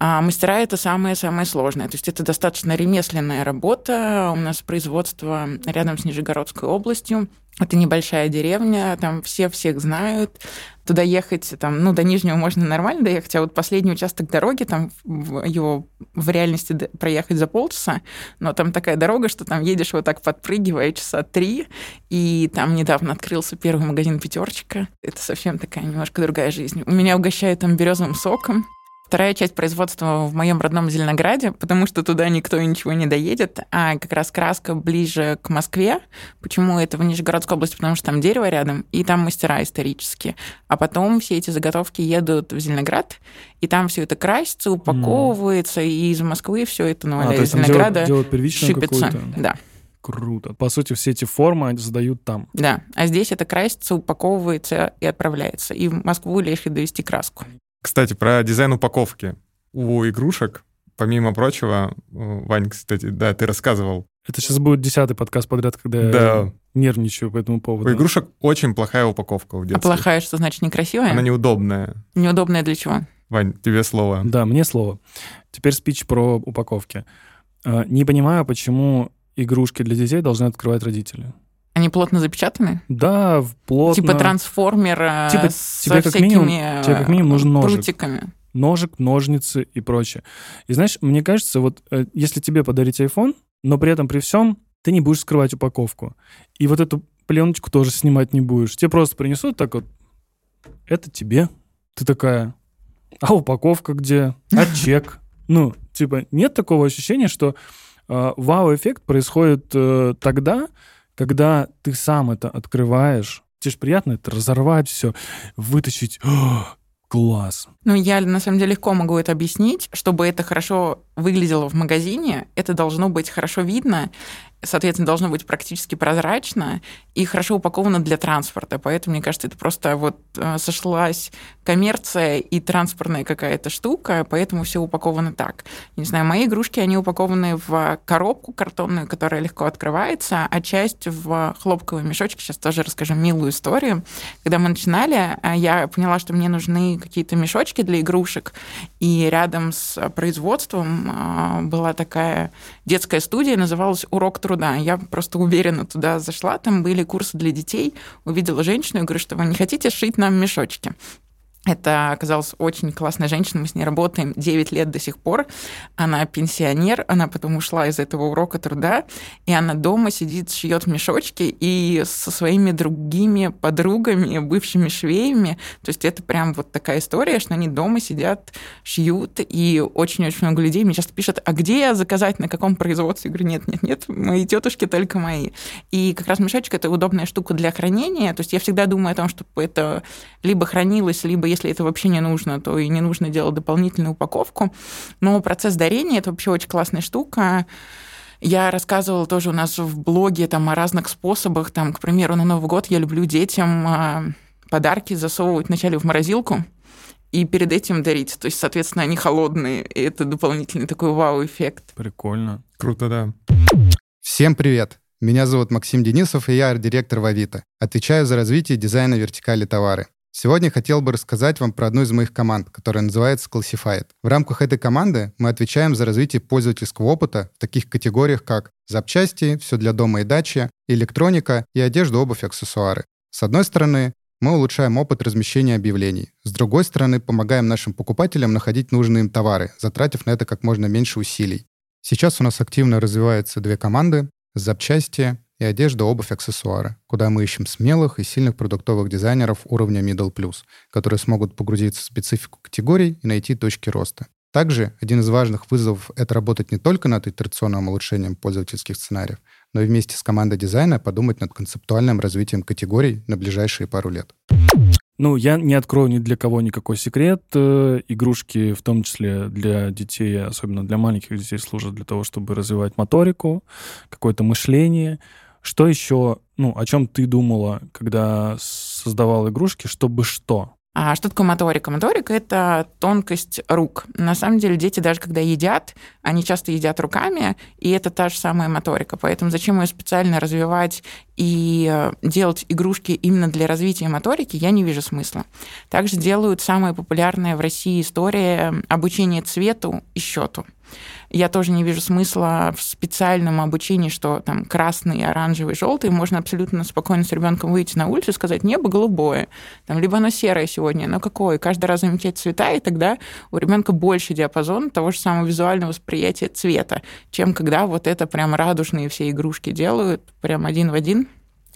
а мастера это самое-самое сложное. То есть это достаточно ремесленная работа. У нас производство рядом с Нижегородской областью. Это небольшая деревня, там все всех знают. Туда ехать, там, ну, до Нижнего можно нормально доехать, а вот последний участок дороги, там его в реальности проехать за полчаса, но там такая дорога, что там едешь вот так подпрыгивая часа три, и там недавно открылся первый магазин «Пятерочка». Это совсем такая немножко другая жизнь. У меня угощают там березовым соком, Вторая часть производства в моем родном Зеленограде, потому что туда никто ничего не доедет, а как раз краска ближе к Москве. Почему это в Нижегородской области? Потому что там дерево рядом, и там мастера исторические. А потом все эти заготовки едут в Зеленоград, и там все это красится, упаковывается, и из Москвы все это, ну, А, из Зеленограда делают, делают какую-то. Да, Круто. По сути, все эти формы задают там. да. А здесь это красится, упаковывается и отправляется. И в Москву лишь довести краску. Кстати, про дизайн упаковки. У игрушек, помимо прочего, э, Вань, кстати, да, ты рассказывал, Это сейчас будет десятый подкаст подряд, когда я да, нервничаю по этому у поводу. игрушек очень плохая упаковка в А детстве. плохая, что значит некрасивая? Она неудобная. Неудобная для чего? Вань, тебе слово. Да, мне слово. Теперь спич про упаковки. А, Не понимаю, почему игрушки для детей должны открывать родители. Они плотно запечатаны? Да, плотно. Типа трансформер э, Типа со тебе как всякими минимум- тебе как минимум нужен ножик. прутиками. Ножик, ножницы и прочее. И знаешь, мне кажется, вот э, если тебе подарить iPhone, но при этом при всем ты не будешь скрывать упаковку. И вот эту пленочку тоже снимать не будешь. Тебе просто принесут так вот, это тебе. Ты такая, а упаковка где? А чек? Ну, типа, нет такого ощущения, что э, вау-эффект происходит э, тогда, когда ты сам это открываешь. Тебе же приятно это разорвать все, вытащить. О, класс. Ну, я на самом деле легко могу это объяснить. Чтобы это хорошо выглядело в магазине, это должно быть хорошо видно, соответственно, должно быть практически прозрачно и хорошо упаковано для транспорта. Поэтому, мне кажется, это просто вот э, сошлась коммерция и транспортная какая-то штука, поэтому все упаковано так. Не знаю, мои игрушки, они упакованы в коробку картонную, которая легко открывается, а часть в хлопковый мешочек. Сейчас тоже расскажу милую историю. Когда мы начинали, э, я поняла, что мне нужны какие-то мешочки для игрушек, и рядом с производством а, была такая детская студия, называлась «Урок труда». Я просто уверенно туда зашла, там были курсы для детей, увидела женщину и говорю, что вы не хотите сшить нам мешочки? Это оказалась очень классная женщина, мы с ней работаем 9 лет до сих пор. Она пенсионер, она потом ушла из этого урока труда, и она дома сидит, шьет мешочки и со своими другими подругами, бывшими швеями. То есть это прям вот такая история, что они дома сидят, шьют, и очень-очень много людей мне часто пишут, а где заказать, на каком производстве? Я говорю, нет, нет, нет, мои тетушки только мои. И как раз мешочек — это удобная штука для хранения. То есть я всегда думаю о том, чтобы это либо хранилось, либо если это вообще не нужно, то и не нужно делать дополнительную упаковку. Но процесс дарения – это вообще очень классная штука. Я рассказывала тоже у нас в блоге там, о разных способах. Там, к примеру, на Новый год я люблю детям а, подарки засовывать вначале в морозилку, и перед этим дарить. То есть, соответственно, они холодные, и это дополнительный такой вау-эффект. Прикольно. Круто, да. Всем привет! Меня зовут Максим Денисов, и я арт-директор в Авито. Отвечаю за развитие дизайна вертикали товары. Сегодня хотел бы рассказать вам про одну из моих команд, которая называется Classified. В рамках этой команды мы отвечаем за развитие пользовательского опыта в таких категориях, как запчасти, все для дома и дачи, электроника и одежда, обувь, аксессуары. С одной стороны, мы улучшаем опыт размещения объявлений. С другой стороны, помогаем нашим покупателям находить нужные им товары, затратив на это как можно меньше усилий. Сейчас у нас активно развиваются две команды — запчасти и одежда, обувь, аксессуары, куда мы ищем смелых и сильных продуктовых дизайнеров уровня Middle Plus, которые смогут погрузиться в специфику категорий и найти точки роста. Также один из важных вызовов — это работать не только над итерационным улучшением пользовательских сценариев, но и вместе с командой дизайна подумать над концептуальным развитием категорий на ближайшие пару лет. Ну, я не открою ни для кого никакой секрет. Э, игрушки, в том числе для детей, особенно для маленьких детей, служат для того, чтобы развивать моторику, какое-то мышление, что еще, ну, о чем ты думала, когда создавал игрушки, чтобы что? А что такое моторика? Моторика — это тонкость рук. На самом деле дети даже когда едят, они часто едят руками, и это та же самая моторика. Поэтому зачем ее специально развивать и э, делать игрушки именно для развития моторики, я не вижу смысла. Также делают самая популярная в России история обучения цвету и счету. Я тоже не вижу смысла в специальном обучении, что там красный, оранжевый, желтый. Можно абсолютно спокойно с ребенком выйти на улицу и сказать, небо голубое. Там, либо оно серое сегодня, но какое? Каждый раз замечать цвета, и тогда у ребенка больше диапазон того же самого визуального восприятия цвета, чем когда вот это прям радужные все игрушки делают, прям один в один.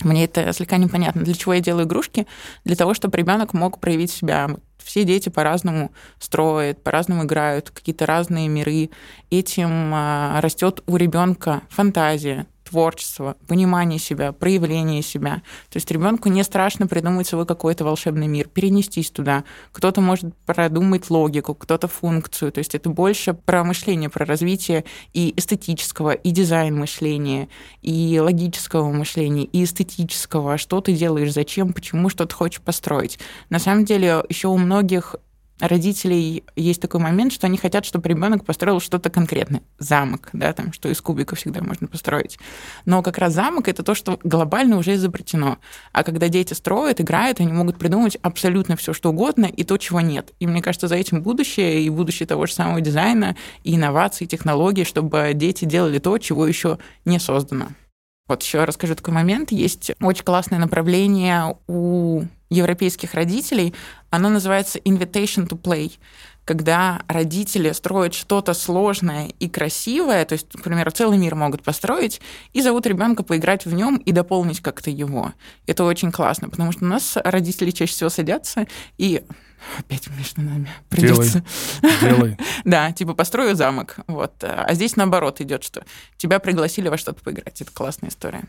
Мне это слегка непонятно. Для чего я делаю игрушки? Для того, чтобы ребенок мог проявить себя все дети по-разному строят, по-разному играют, какие-то разные миры. Этим а, растет у ребенка фантазия, творчество, понимание себя, проявление себя. То есть ребенку не страшно придумать свой какой-то волшебный мир, перенестись туда. Кто-то может продумать логику, кто-то функцию. То есть это больше про мышление, про развитие и эстетического, и дизайн мышления, и логического мышления, и эстетического. Что ты делаешь, зачем, почему, что ты хочешь построить. На самом деле еще у многих родителей есть такой момент, что они хотят, чтобы ребенок построил что-то конкретное. Замок, да, там, что из кубика всегда можно построить. Но как раз замок — это то, что глобально уже изобретено. А когда дети строят, играют, они могут придумать абсолютно все, что угодно, и то, чего нет. И мне кажется, за этим будущее, и будущее того же самого дизайна, и инноваций, и технологий, чтобы дети делали то, чего еще не создано. Вот еще расскажу такой момент. Есть очень классное направление у европейских родителей. Оно называется invitation to play когда родители строят что-то сложное и красивое, то есть, например, целый мир могут построить, и зовут ребенка поиграть в нем и дополнить как-то его. Это очень классно, потому что у нас родители чаще всего садятся и опять между нами придется. Делай. Делай. да, типа построю замок. Вот. А здесь наоборот идет, что тебя пригласили во что-то поиграть. Это классная история.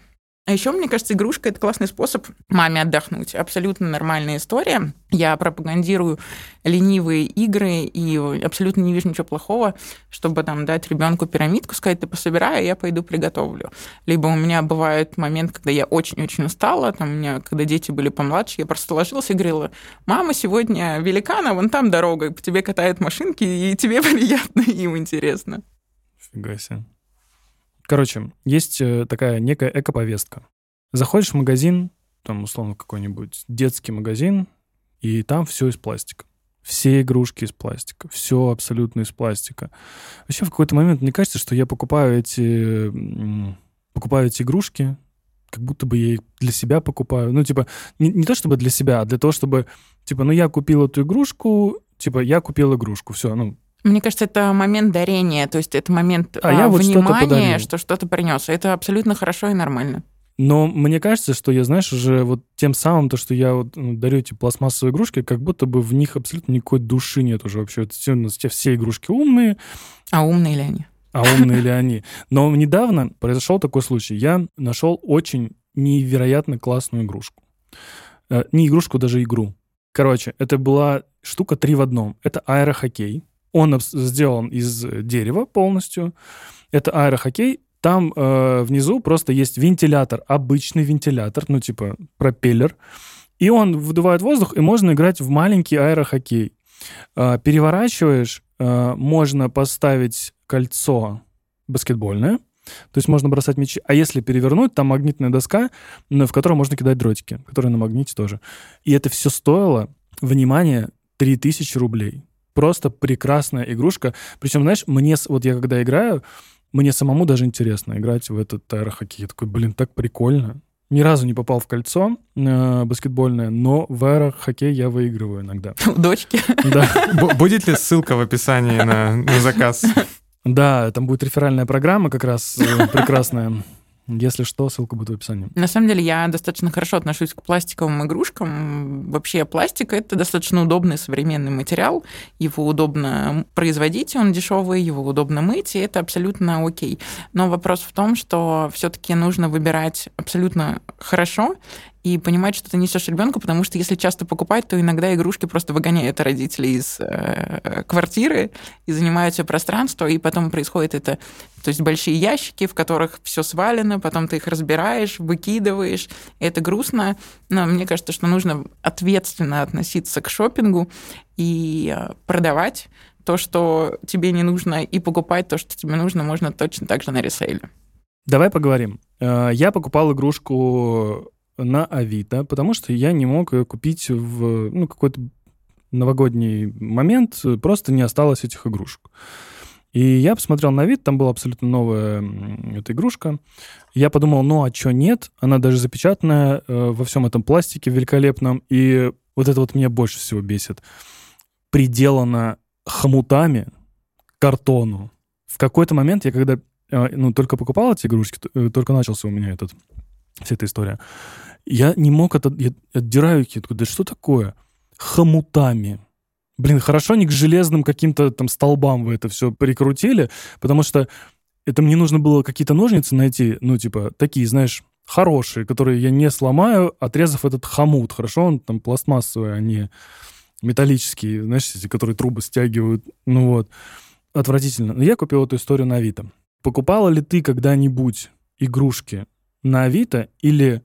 А еще, мне кажется, игрушка — это классный способ маме отдохнуть. Абсолютно нормальная история. Я пропагандирую ленивые игры и абсолютно не вижу ничего плохого, чтобы там дать ребенку пирамидку, сказать, ты пособирай, а я пойду приготовлю. Либо у меня бывает момент, когда я очень-очень устала, там у меня, когда дети были помладше, я просто ложилась и говорила, мама, сегодня великана, вон там дорога, по тебе катают машинки, и тебе приятно, и им интересно. Фига себе. Короче, есть э, такая некая эко-повестка. Заходишь в магазин, там, условно, какой-нибудь детский магазин, и там все из пластика. Все игрушки из пластика, все абсолютно из пластика. Вообще в какой-то момент мне кажется, что я покупаю эти, покупаю эти игрушки как будто бы я их для себя покупаю. Ну, типа, не, не то чтобы для себя, а для того, чтобы, типа, ну, я купил эту игрушку, типа, я купил игрушку, все, ну, мне кажется, это момент дарения, то есть это момент А я а, вот внимания, что что-то принес. Это абсолютно хорошо и нормально. Но мне кажется, что я, знаешь, уже вот тем самым, то, что я вот ну, дарю эти пластмассовые игрушки, как будто бы в них абсолютно никакой души нет уже вообще. Вот все, у нас все- все игрушки умные, А умные ли они? а умные ли они. Но недавно произошел такой случай. Я нашел очень невероятно классную игрушку. Э, Не игрушку, даже игру. Короче, это была штука три в одном. Это аэрохоккей. Он сделан из дерева полностью. Это аэрохоккей. Там э, внизу просто есть вентилятор, обычный вентилятор, ну типа пропеллер. И он выдувает воздух, и можно играть в маленький аэрохоккей. Э, переворачиваешь, э, можно поставить кольцо баскетбольное, то есть можно бросать мячи. А если перевернуть, там магнитная доска, в которой можно кидать дротики, которые на магните тоже. И это все стоило, внимание, 3000 рублей. Просто прекрасная игрушка. Причем, знаешь, мне, вот я когда играю, мне самому даже интересно играть в этот аэрохоккей. Я такой, блин, так прикольно. Ни разу не попал в кольцо э, баскетбольное, но в аэрохоккей я выигрываю иногда. У дочки. Да. Бу- Будет ли ссылка в описании на, на заказ? Да, там будет реферальная программа как раз э, прекрасная. Если что, ссылка будет в описании. На самом деле я достаточно хорошо отношусь к пластиковым игрушкам. Вообще пластик — это достаточно удобный современный материал. Его удобно производить, он дешевый, его удобно мыть, и это абсолютно окей. Но вопрос в том, что все таки нужно выбирать абсолютно хорошо и понимать, что ты несешь ребенку, потому что если часто покупать, то иногда игрушки просто выгоняют родителей из э, квартиры и занимают все пространство, и потом происходит это, то есть большие ящики, в которых все свалено, потом ты их разбираешь, выкидываешь, и это грустно. Но мне кажется, что нужно ответственно относиться к шопингу и э, продавать то, что тебе не нужно, и покупать то, что тебе нужно, можно точно так же на ресейле. Давай поговорим. Э, Я покупал игрушку на Авито, потому что я не мог ее купить в ну, какой-то новогодний момент, просто не осталось этих игрушек. И я посмотрел на вид, там была абсолютно новая эта игрушка. Я подумал, ну а что нет? Она даже запечатанная э, во всем этом пластике великолепном. И вот это вот меня больше всего бесит. Приделано хомутами картону. В какой-то момент я, когда э, ну, только покупал эти игрушки, э, только начался у меня этот, вся эта история, я не мог это... Я отдираю я такой, да что такое? Хомутами. Блин, хорошо не к железным каким-то там столбам вы это все прикрутили, потому что это мне нужно было какие-то ножницы найти, ну, типа, такие, знаешь, хорошие, которые я не сломаю, отрезав этот хомут. Хорошо, он там пластмассовый, а не металлический, знаешь, эти, которые трубы стягивают. Ну вот. Отвратительно. Но я купил эту историю на Авито. Покупала ли ты когда-нибудь игрушки на Авито или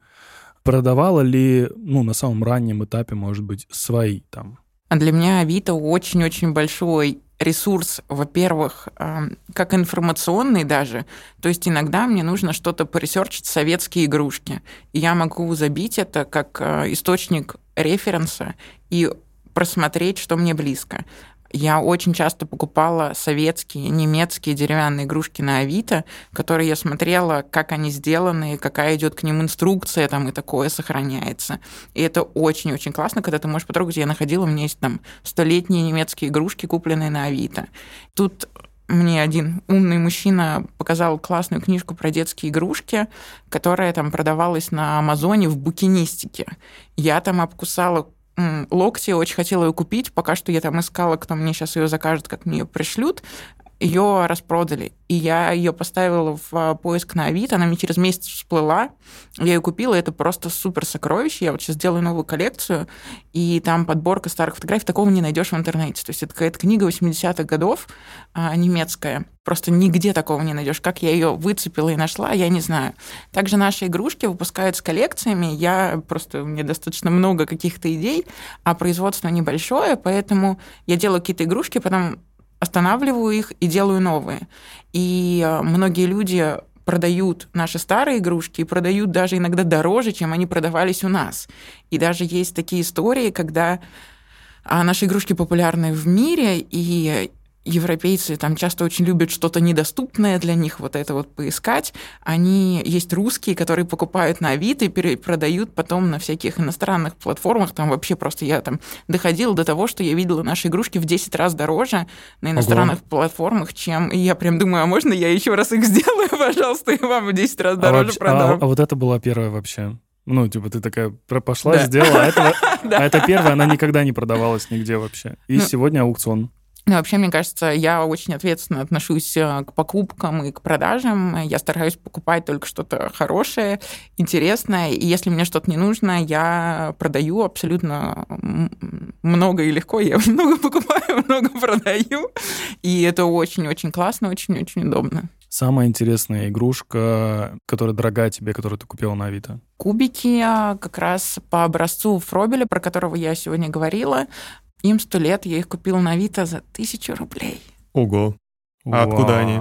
продавала ли, ну, на самом раннем этапе, может быть, свои там? А для меня Авито очень-очень большой ресурс, во-первых, эм, как информационный даже. То есть иногда мне нужно что-то поресерчить советские игрушки. И я могу забить это как э, источник референса и просмотреть, что мне близко. Я очень часто покупала советские, немецкие деревянные игрушки на Авито, которые я смотрела, как они сделаны, какая идет к ним инструкция, там и такое сохраняется. И это очень-очень классно, когда ты можешь потрогать. Я находила, у меня есть там столетние немецкие игрушки, купленные на Авито. Тут мне один умный мужчина показал классную книжку про детские игрушки, которая там продавалась на Амазоне в букинистике. Я там обкусала локти, очень хотела ее купить. Пока что я там искала, кто мне сейчас ее закажет, как мне ее пришлют. Ее распродали. И я ее поставила в а, поиск на Авито, она мне через месяц всплыла. Я ее купила, это просто супер сокровище. Я вот сейчас делаю новую коллекцию, и там подборка старых фотографий, такого не найдешь в интернете. То есть это какая-то книга 80-х годов, а, немецкая. Просто нигде такого не найдешь. Как я ее выцепила и нашла, я не знаю. Также наши игрушки выпускают с коллекциями. Я просто, меня достаточно много каких-то идей, а производство небольшое, поэтому я делаю какие-то игрушки, потом останавливаю их и делаю новые. И э, многие люди продают наши старые игрушки и продают даже иногда дороже, чем они продавались у нас. И даже есть такие истории, когда а, наши игрушки популярны в мире, и европейцы там часто очень любят что-то недоступное для них, вот это вот поискать. Они есть русские, которые покупают на Авито и перепродают потом на всяких иностранных платформах. Там вообще просто я там доходила до того, что я видела наши игрушки в 10 раз дороже на иностранных Ого. платформах, чем... И я прям думаю, а можно я еще раз их сделаю, пожалуйста, и вам в 10 раз а дороже а вообще, продам? А, а вот это была первая вообще ну, типа, ты такая пошла, да. сделала, а это, а это первая, она никогда не продавалась нигде вообще. И ну, сегодня аукцион. Ну, вообще, мне кажется, я очень ответственно отношусь э, к покупкам и к продажам. Я стараюсь покупать только что-то хорошее, интересное. И если мне что-то не нужно, я продаю абсолютно много и легко. Я много покупаю, много продаю. И это очень-очень классно, очень-очень удобно. Самая интересная игрушка, которая дорогая тебе, которую ты купила на Авито? Кубики а, как раз по образцу Фробеля, про которого я сегодня говорила. Им сто лет, я их купила на Авито за тысячу рублей. Ого. А Вау. откуда они?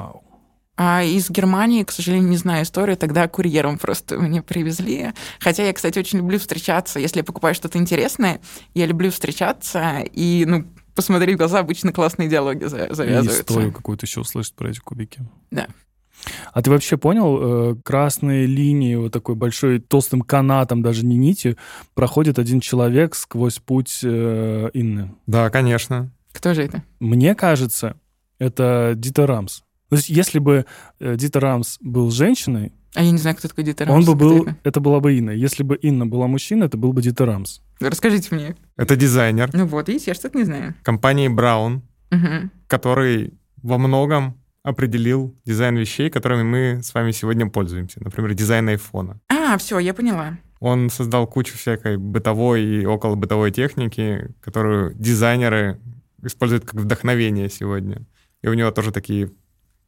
А из Германии, к сожалению, не знаю историю, тогда курьером просто мне привезли. Хотя я, кстати, очень люблю встречаться. Если я покупаю что-то интересное, я люблю встречаться и, ну, посмотреть в глаза, обычно классные диалоги завязываются. И историю какую-то еще услышать про эти кубики. Да. А ты вообще понял, э, красные линии, вот такой большой толстым канатом, даже не нитью, проходит один человек сквозь путь э, Инны? Да, конечно. Кто же это? Мне кажется, это Дитер Рамс. То есть если бы э, Дитер Рамс был женщиной, а я не знаю, кто такой Дитер Рамс. Он бы был, это была бы Инна. Если бы Инна была мужчиной, это был бы Дитер Рамс. Расскажите мне. Это дизайнер. Ну вот, видите, я что-то не знаю. Компании Браун, угу. который во многом определил дизайн вещей, которыми мы с вами сегодня пользуемся. Например, дизайн айфона. А, все, я поняла. Он создал кучу всякой бытовой и около бытовой техники, которую дизайнеры используют как вдохновение сегодня. И у него тоже такие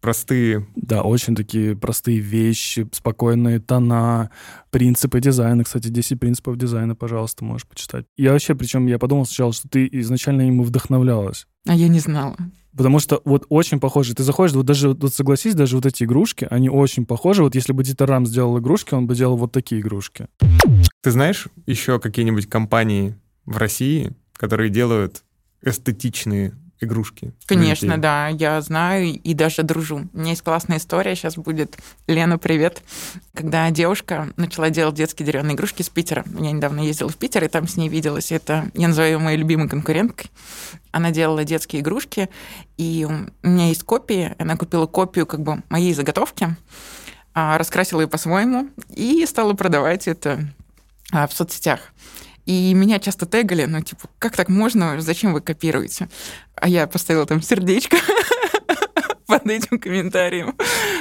простые... Да, очень такие простые вещи, спокойные тона, принципы дизайна. Кстати, 10 принципов дизайна, пожалуйста, можешь почитать. Я вообще, причем я подумал сначала, что ты изначально ему вдохновлялась. А я не знала. Потому что вот очень похоже. Ты заходишь, вот даже, вот согласись, даже вот эти игрушки, они очень похожи. Вот если бы Дитер Рам сделал игрушки, он бы делал вот такие игрушки. Ты знаешь еще какие-нибудь компании в России, которые делают эстетичные игрушки. Конечно, да, я знаю и даже дружу. У меня есть классная история, сейчас будет. Лена, привет. Когда девушка начала делать детские деревянные игрушки с Питера. Я недавно ездила в Питер и там с ней виделась. Это, я называю ее моей любимой конкуренткой. Она делала детские игрушки, и у меня есть копии. Она купила копию как бы моей заготовки, а, раскрасила ее по-своему и стала продавать это а, в соцсетях. И меня часто тегали, ну, типа, как так можно, зачем вы копируете? А я поставила там сердечко под этим комментарием.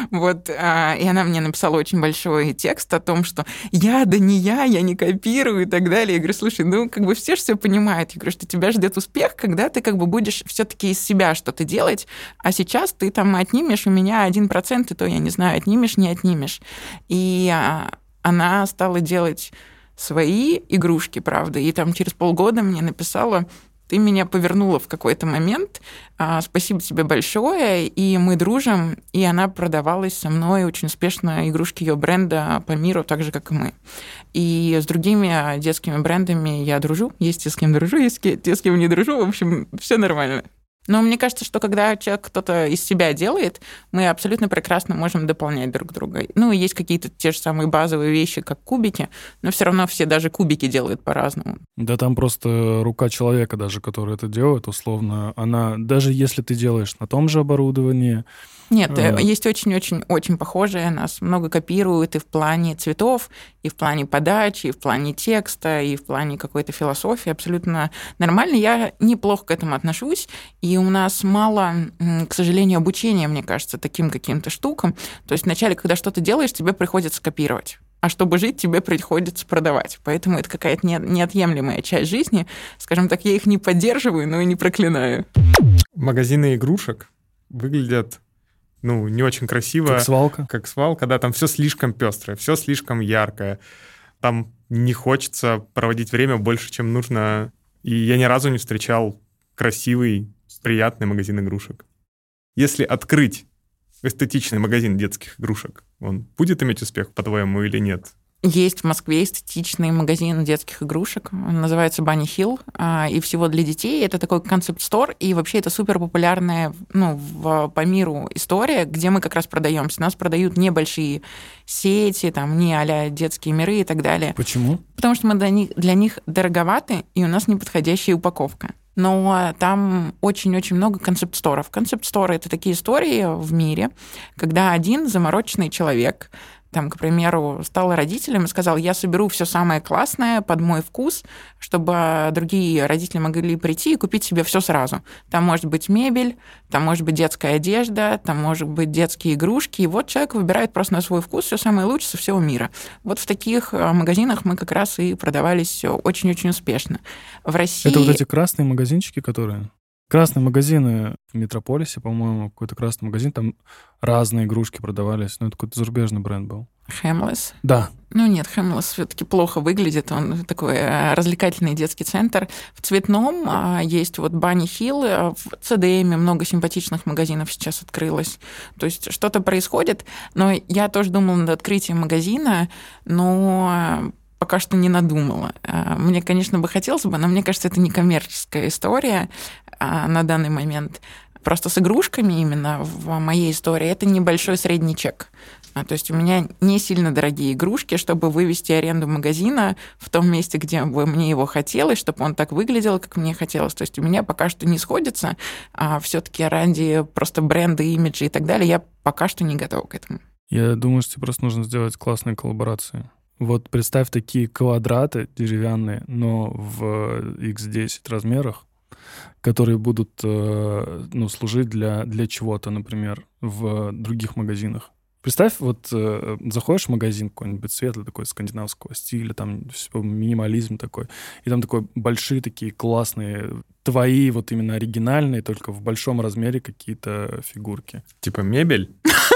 Вот. А, и она мне написала очень большой текст о том, что я, да не я, я не копирую и так далее. Я говорю, слушай, ну, как бы все же все понимают. Я говорю, что тебя ждет успех, когда ты как бы будешь все-таки из себя что-то делать, а сейчас ты там отнимешь у меня один процент, и то, я не знаю, отнимешь, не отнимешь. И а, она стала делать свои игрушки, правда, и там через полгода мне написала, ты меня повернула в какой-то момент, а, спасибо тебе большое, и мы дружим, и она продавалась со мной очень успешно, игрушки ее бренда по миру, так же, как и мы. И с другими детскими брендами я дружу, есть и с кем дружу, есть те, с кем не дружу, в общем, все нормально. Но мне кажется, что когда человек кто-то из себя делает, мы абсолютно прекрасно можем дополнять друг друга. Ну, есть какие-то те же самые базовые вещи, как кубики, но все равно все даже кубики делают по-разному. Да там просто рука человека даже, который это делает, условно, она, даже если ты делаешь на том же оборудовании, нет, а... есть очень-очень-очень похожие, нас много копируют и в плане цветов, и в плане подачи, и в плане текста, и в плане какой-то философии. Абсолютно нормально. Я неплохо к этому отношусь, и у нас мало, к сожалению, обучения, мне кажется, таким каким-то штукам. То есть вначале, когда что-то делаешь, тебе приходится копировать а чтобы жить, тебе приходится продавать. Поэтому это какая-то неотъемлемая часть жизни. Скажем так, я их не поддерживаю, но и не проклинаю. Магазины игрушек выглядят ну, не очень красиво. Как свалка. Как свалка, да, там все слишком пестрое, все слишком яркое. Там не хочется проводить время больше, чем нужно. И я ни разу не встречал красивый, приятный магазин игрушек. Если открыть эстетичный магазин детских игрушек, он будет иметь успех, по-твоему, или нет? Есть в Москве эстетичный магазин детских игрушек. Он называется Bunny Hill. А, и всего для детей. Это такой концепт-стор. И вообще это супер популярная ну, в, по миру история, где мы как раз продаемся. Нас продают небольшие сети, там, не а детские миры и так далее. Почему? Потому что мы для них, для них дороговаты, и у нас неподходящая упаковка но там очень-очень много концепт-сторов. Концепт-сторы — это такие истории в мире, когда один замороченный человек там, к примеру, стал родителем и сказал, я соберу все самое классное под мой вкус, чтобы другие родители могли прийти и купить себе все сразу. Там может быть мебель, там может быть детская одежда, там может быть детские игрушки. И вот человек выбирает просто на свой вкус все самое лучшее со всего мира. Вот в таких э, магазинах мы как раз и продавались очень-очень успешно. В России... Это вот эти красные магазинчики, которые... Красные магазины в Метрополисе, по-моему, какой-то красный магазин, там разные игрушки продавались. Ну, это какой-то зарубежный бренд был. Хэмлес? Да. Ну нет, Хэмлес все-таки плохо выглядит. Он такой э, развлекательный детский центр. В цветном а, есть вот Банни Хилл. Э, в ЦДМ много симпатичных магазинов сейчас открылось. То есть что-то происходит. Но я тоже думала над открытием магазина, но пока что не надумала. А, мне, конечно, бы хотелось бы, но мне кажется, это не коммерческая история а, на данный момент. Просто с игрушками именно в моей истории это небольшой средний чек. А, то есть у меня не сильно дорогие игрушки, чтобы вывести аренду магазина в том месте, где бы мне его хотелось, чтобы он так выглядел, как мне хотелось. То есть у меня пока что не сходится, а все-таки ради просто бренда, имиджа и так далее, я пока что не готова к этому. Я думаю, что тебе просто нужно сделать классные коллаборации. Вот представь такие квадраты деревянные, но в x10 размерах, которые будут э, ну, служить для, для чего-то, например, в других магазинах. Представь, вот э, заходишь в магазин какой-нибудь светлый такой скандинавского стиля, там минимализм такой, и там такой большие такие классные твои вот именно оригинальные, только в большом размере какие-то фигурки. Типа мебель?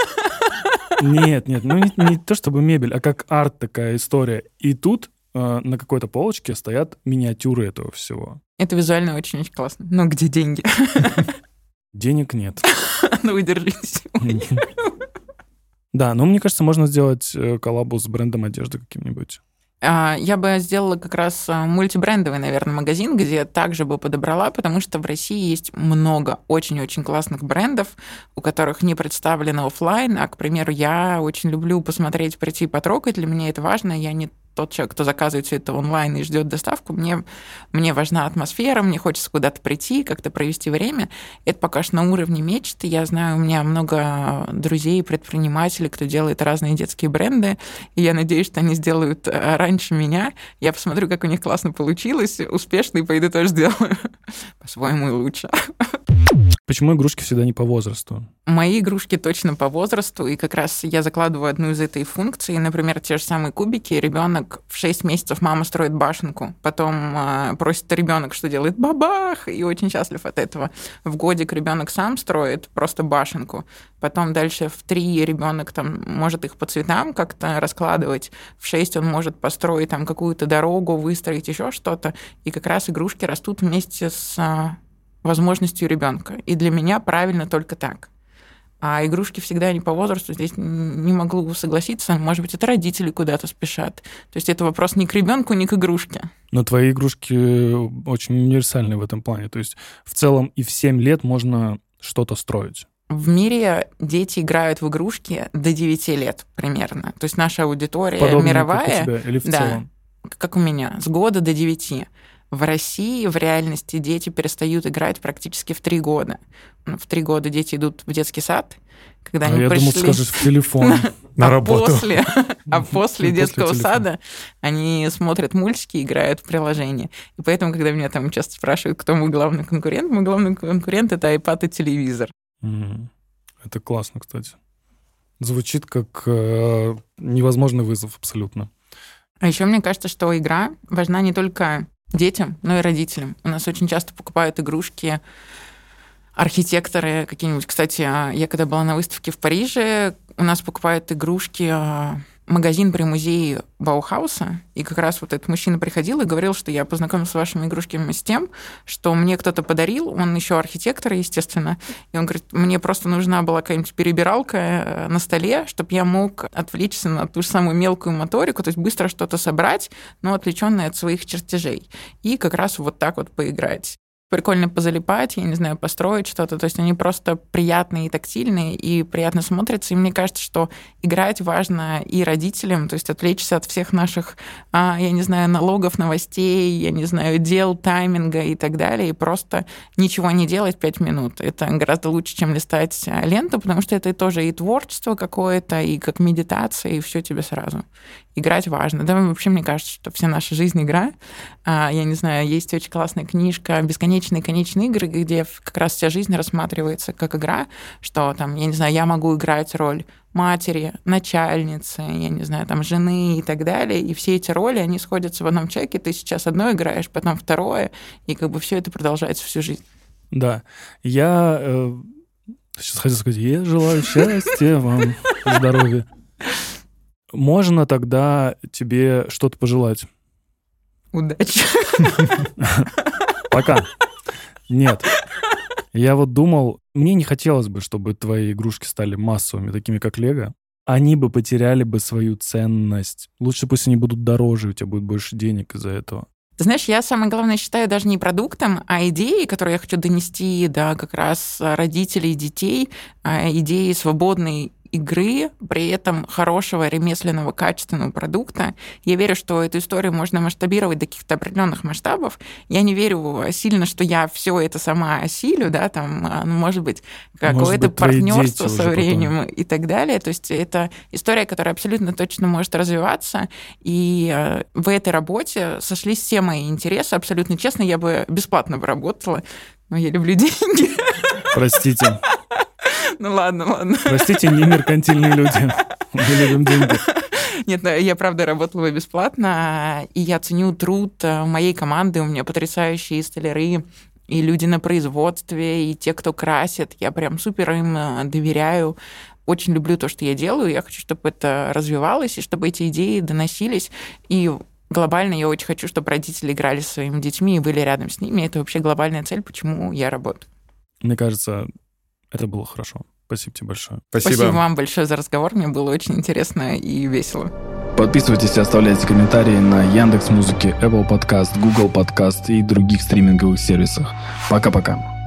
Нет, нет, ну не, не то чтобы мебель, а как арт такая история. И тут э, на какой-то полочке стоят миниатюры этого всего. Это визуально очень-очень классно. Но где деньги? Денег нет. Ну вы держитесь. Да, но мне кажется, можно сделать э, коллабу с брендом одежды каким-нибудь. А, я бы сделала как раз а, мультибрендовый, наверное, магазин, где также бы подобрала, потому что в России есть много очень-очень классных брендов, у которых не представлено офлайн. А, к примеру, я очень люблю посмотреть, прийти потрогать. Для меня это важно. Я не тот человек, кто заказывает все это онлайн и ждет доставку, мне, мне важна атмосфера, мне хочется куда-то прийти, как-то провести время. Это пока что на уровне мечты. Я знаю, у меня много друзей, предпринимателей, кто делает разные детские бренды, и я надеюсь, что они сделают э, раньше меня. Я посмотрю, как у них классно получилось, успешно, и пойду тоже сделаю. По-своему лучше. Почему игрушки всегда не по возрасту? Мои игрушки точно по возрасту, и как раз я закладываю одну из этой функций. Например, те же самые кубики. Ребенок в 6 месяцев мама строит башенку, потом э, просит ребенок, что делает бабах, и очень счастлив от этого. В годик ребенок сам строит просто башенку, потом дальше в 3 ребенок там может их по цветам как-то раскладывать, в 6 он может построить там какую-то дорогу, выстроить еще что-то, и как раз игрушки растут вместе с возможностью ребенка. И для меня правильно только так. А игрушки всегда не по возрасту. Здесь не могу согласиться. Может быть, это родители куда-то спешат. То есть это вопрос не к ребенку, не к игрушке. Но твои игрушки очень универсальны в этом плане. То есть в целом и в 7 лет можно что-то строить. В мире дети играют в игрушки до 9 лет примерно. То есть наша аудитория Подобно мировая. Как у тебя, или в да, целом? Как у меня, с года до 9. В России в реальности дети перестают играть практически в три года. Ну, в три года дети идут в детский сад, когда а они я пришли... думал, скажешь в телефон на а работу. После, а после детского телефона. сада они смотрят мультики, играют в приложение. И поэтому, когда меня там часто спрашивают, кто мой главный конкурент, мой главный конкурент — это iPad и телевизор. Это классно, кстати. Звучит как э, невозможный вызов абсолютно. А еще мне кажется, что игра важна не только детям, но и родителям. У нас очень часто покупают игрушки архитекторы какие-нибудь. Кстати, а, я когда была на выставке в Париже, у нас покупают игрушки а, магазин при музее Баухауса, и как раз вот этот мужчина приходил и говорил, что я познакомился с вашими игрушками с тем, что мне кто-то подарил, он еще архитектор, естественно, и он говорит, мне просто нужна была какая-нибудь перебиралка э, на столе, чтобы я мог отвлечься на ту же самую мелкую моторику, то есть быстро что-то собрать, но отвлеченное от своих чертежей. И как раз вот так вот поиграть прикольно позалипать, я не знаю, построить что-то. То есть они просто приятные и тактильные, и приятно смотрятся. И мне кажется, что играть важно и родителям, то есть отвлечься от всех наших, а, я не знаю, налогов, новостей, я не знаю, дел, тайминга и так далее, и просто ничего не делать пять минут. Это гораздо лучше, чем листать ленту, потому что это тоже и творчество какое-то, и как медитация, и все тебе сразу. Играть важно. Да, вообще, мне кажется, что вся наша жизнь игра. А, я не знаю, есть очень классная книжка «Бесконечная бесконечные конечные игры, где как раз вся жизнь рассматривается как игра, что там, я не знаю, я могу играть роль матери, начальницы, я не знаю, там, жены и так далее. И все эти роли, они сходятся в одном человеке. Ты сейчас одно играешь, потом второе, и как бы все это продолжается всю жизнь. Да. Я э, сейчас хотел сказать, я желаю счастья вам, здоровья. Можно тогда тебе что-то пожелать? Удачи. Пока. Нет. Я вот думал, мне не хотелось бы, чтобы твои игрушки стали массовыми, такими как Лего. Они бы потеряли бы свою ценность. Лучше пусть они будут дороже, у тебя будет больше денег из-за этого. Ты знаешь, я самое главное считаю даже не продуктом, а идеей, которую я хочу донести до как раз родителей детей, а идеи свободной игры, при этом хорошего ремесленного качественного продукта. Я верю, что эту историю можно масштабировать до каких-то определенных масштабов. Я не верю сильно, что я все это сама осилю, да, там, а, ну, может быть, какое-то партнерство со временем потом. и так далее. То есть это история, которая абсолютно точно может развиваться. И э, в этой работе сошлись все мои интересы. Абсолютно честно, я бы бесплатно бы работала, но я люблю деньги. Простите. Ну ладно, ладно. Простите, не меркантильные люди. Мы любим деньги. Нет, ну, я правда работала бесплатно, и я ценю труд э, моей команды. У меня потрясающие столяры, и люди на производстве, и те, кто красит. Я прям супер им э, доверяю. Очень люблю то, что я делаю. Я хочу, чтобы это развивалось, и чтобы эти идеи доносились. И глобально я очень хочу, чтобы родители играли со своими детьми и были рядом с ними. Это вообще глобальная цель, почему я работаю. Мне кажется, это было хорошо. Спасибо тебе большое. Спасибо. Спасибо вам большое за разговор. Мне было очень интересно и весело. Подписывайтесь и оставляйте комментарии на Яндекс Музыке, Apple Podcast, Google Podcast и других стриминговых сервисах. Пока-пока.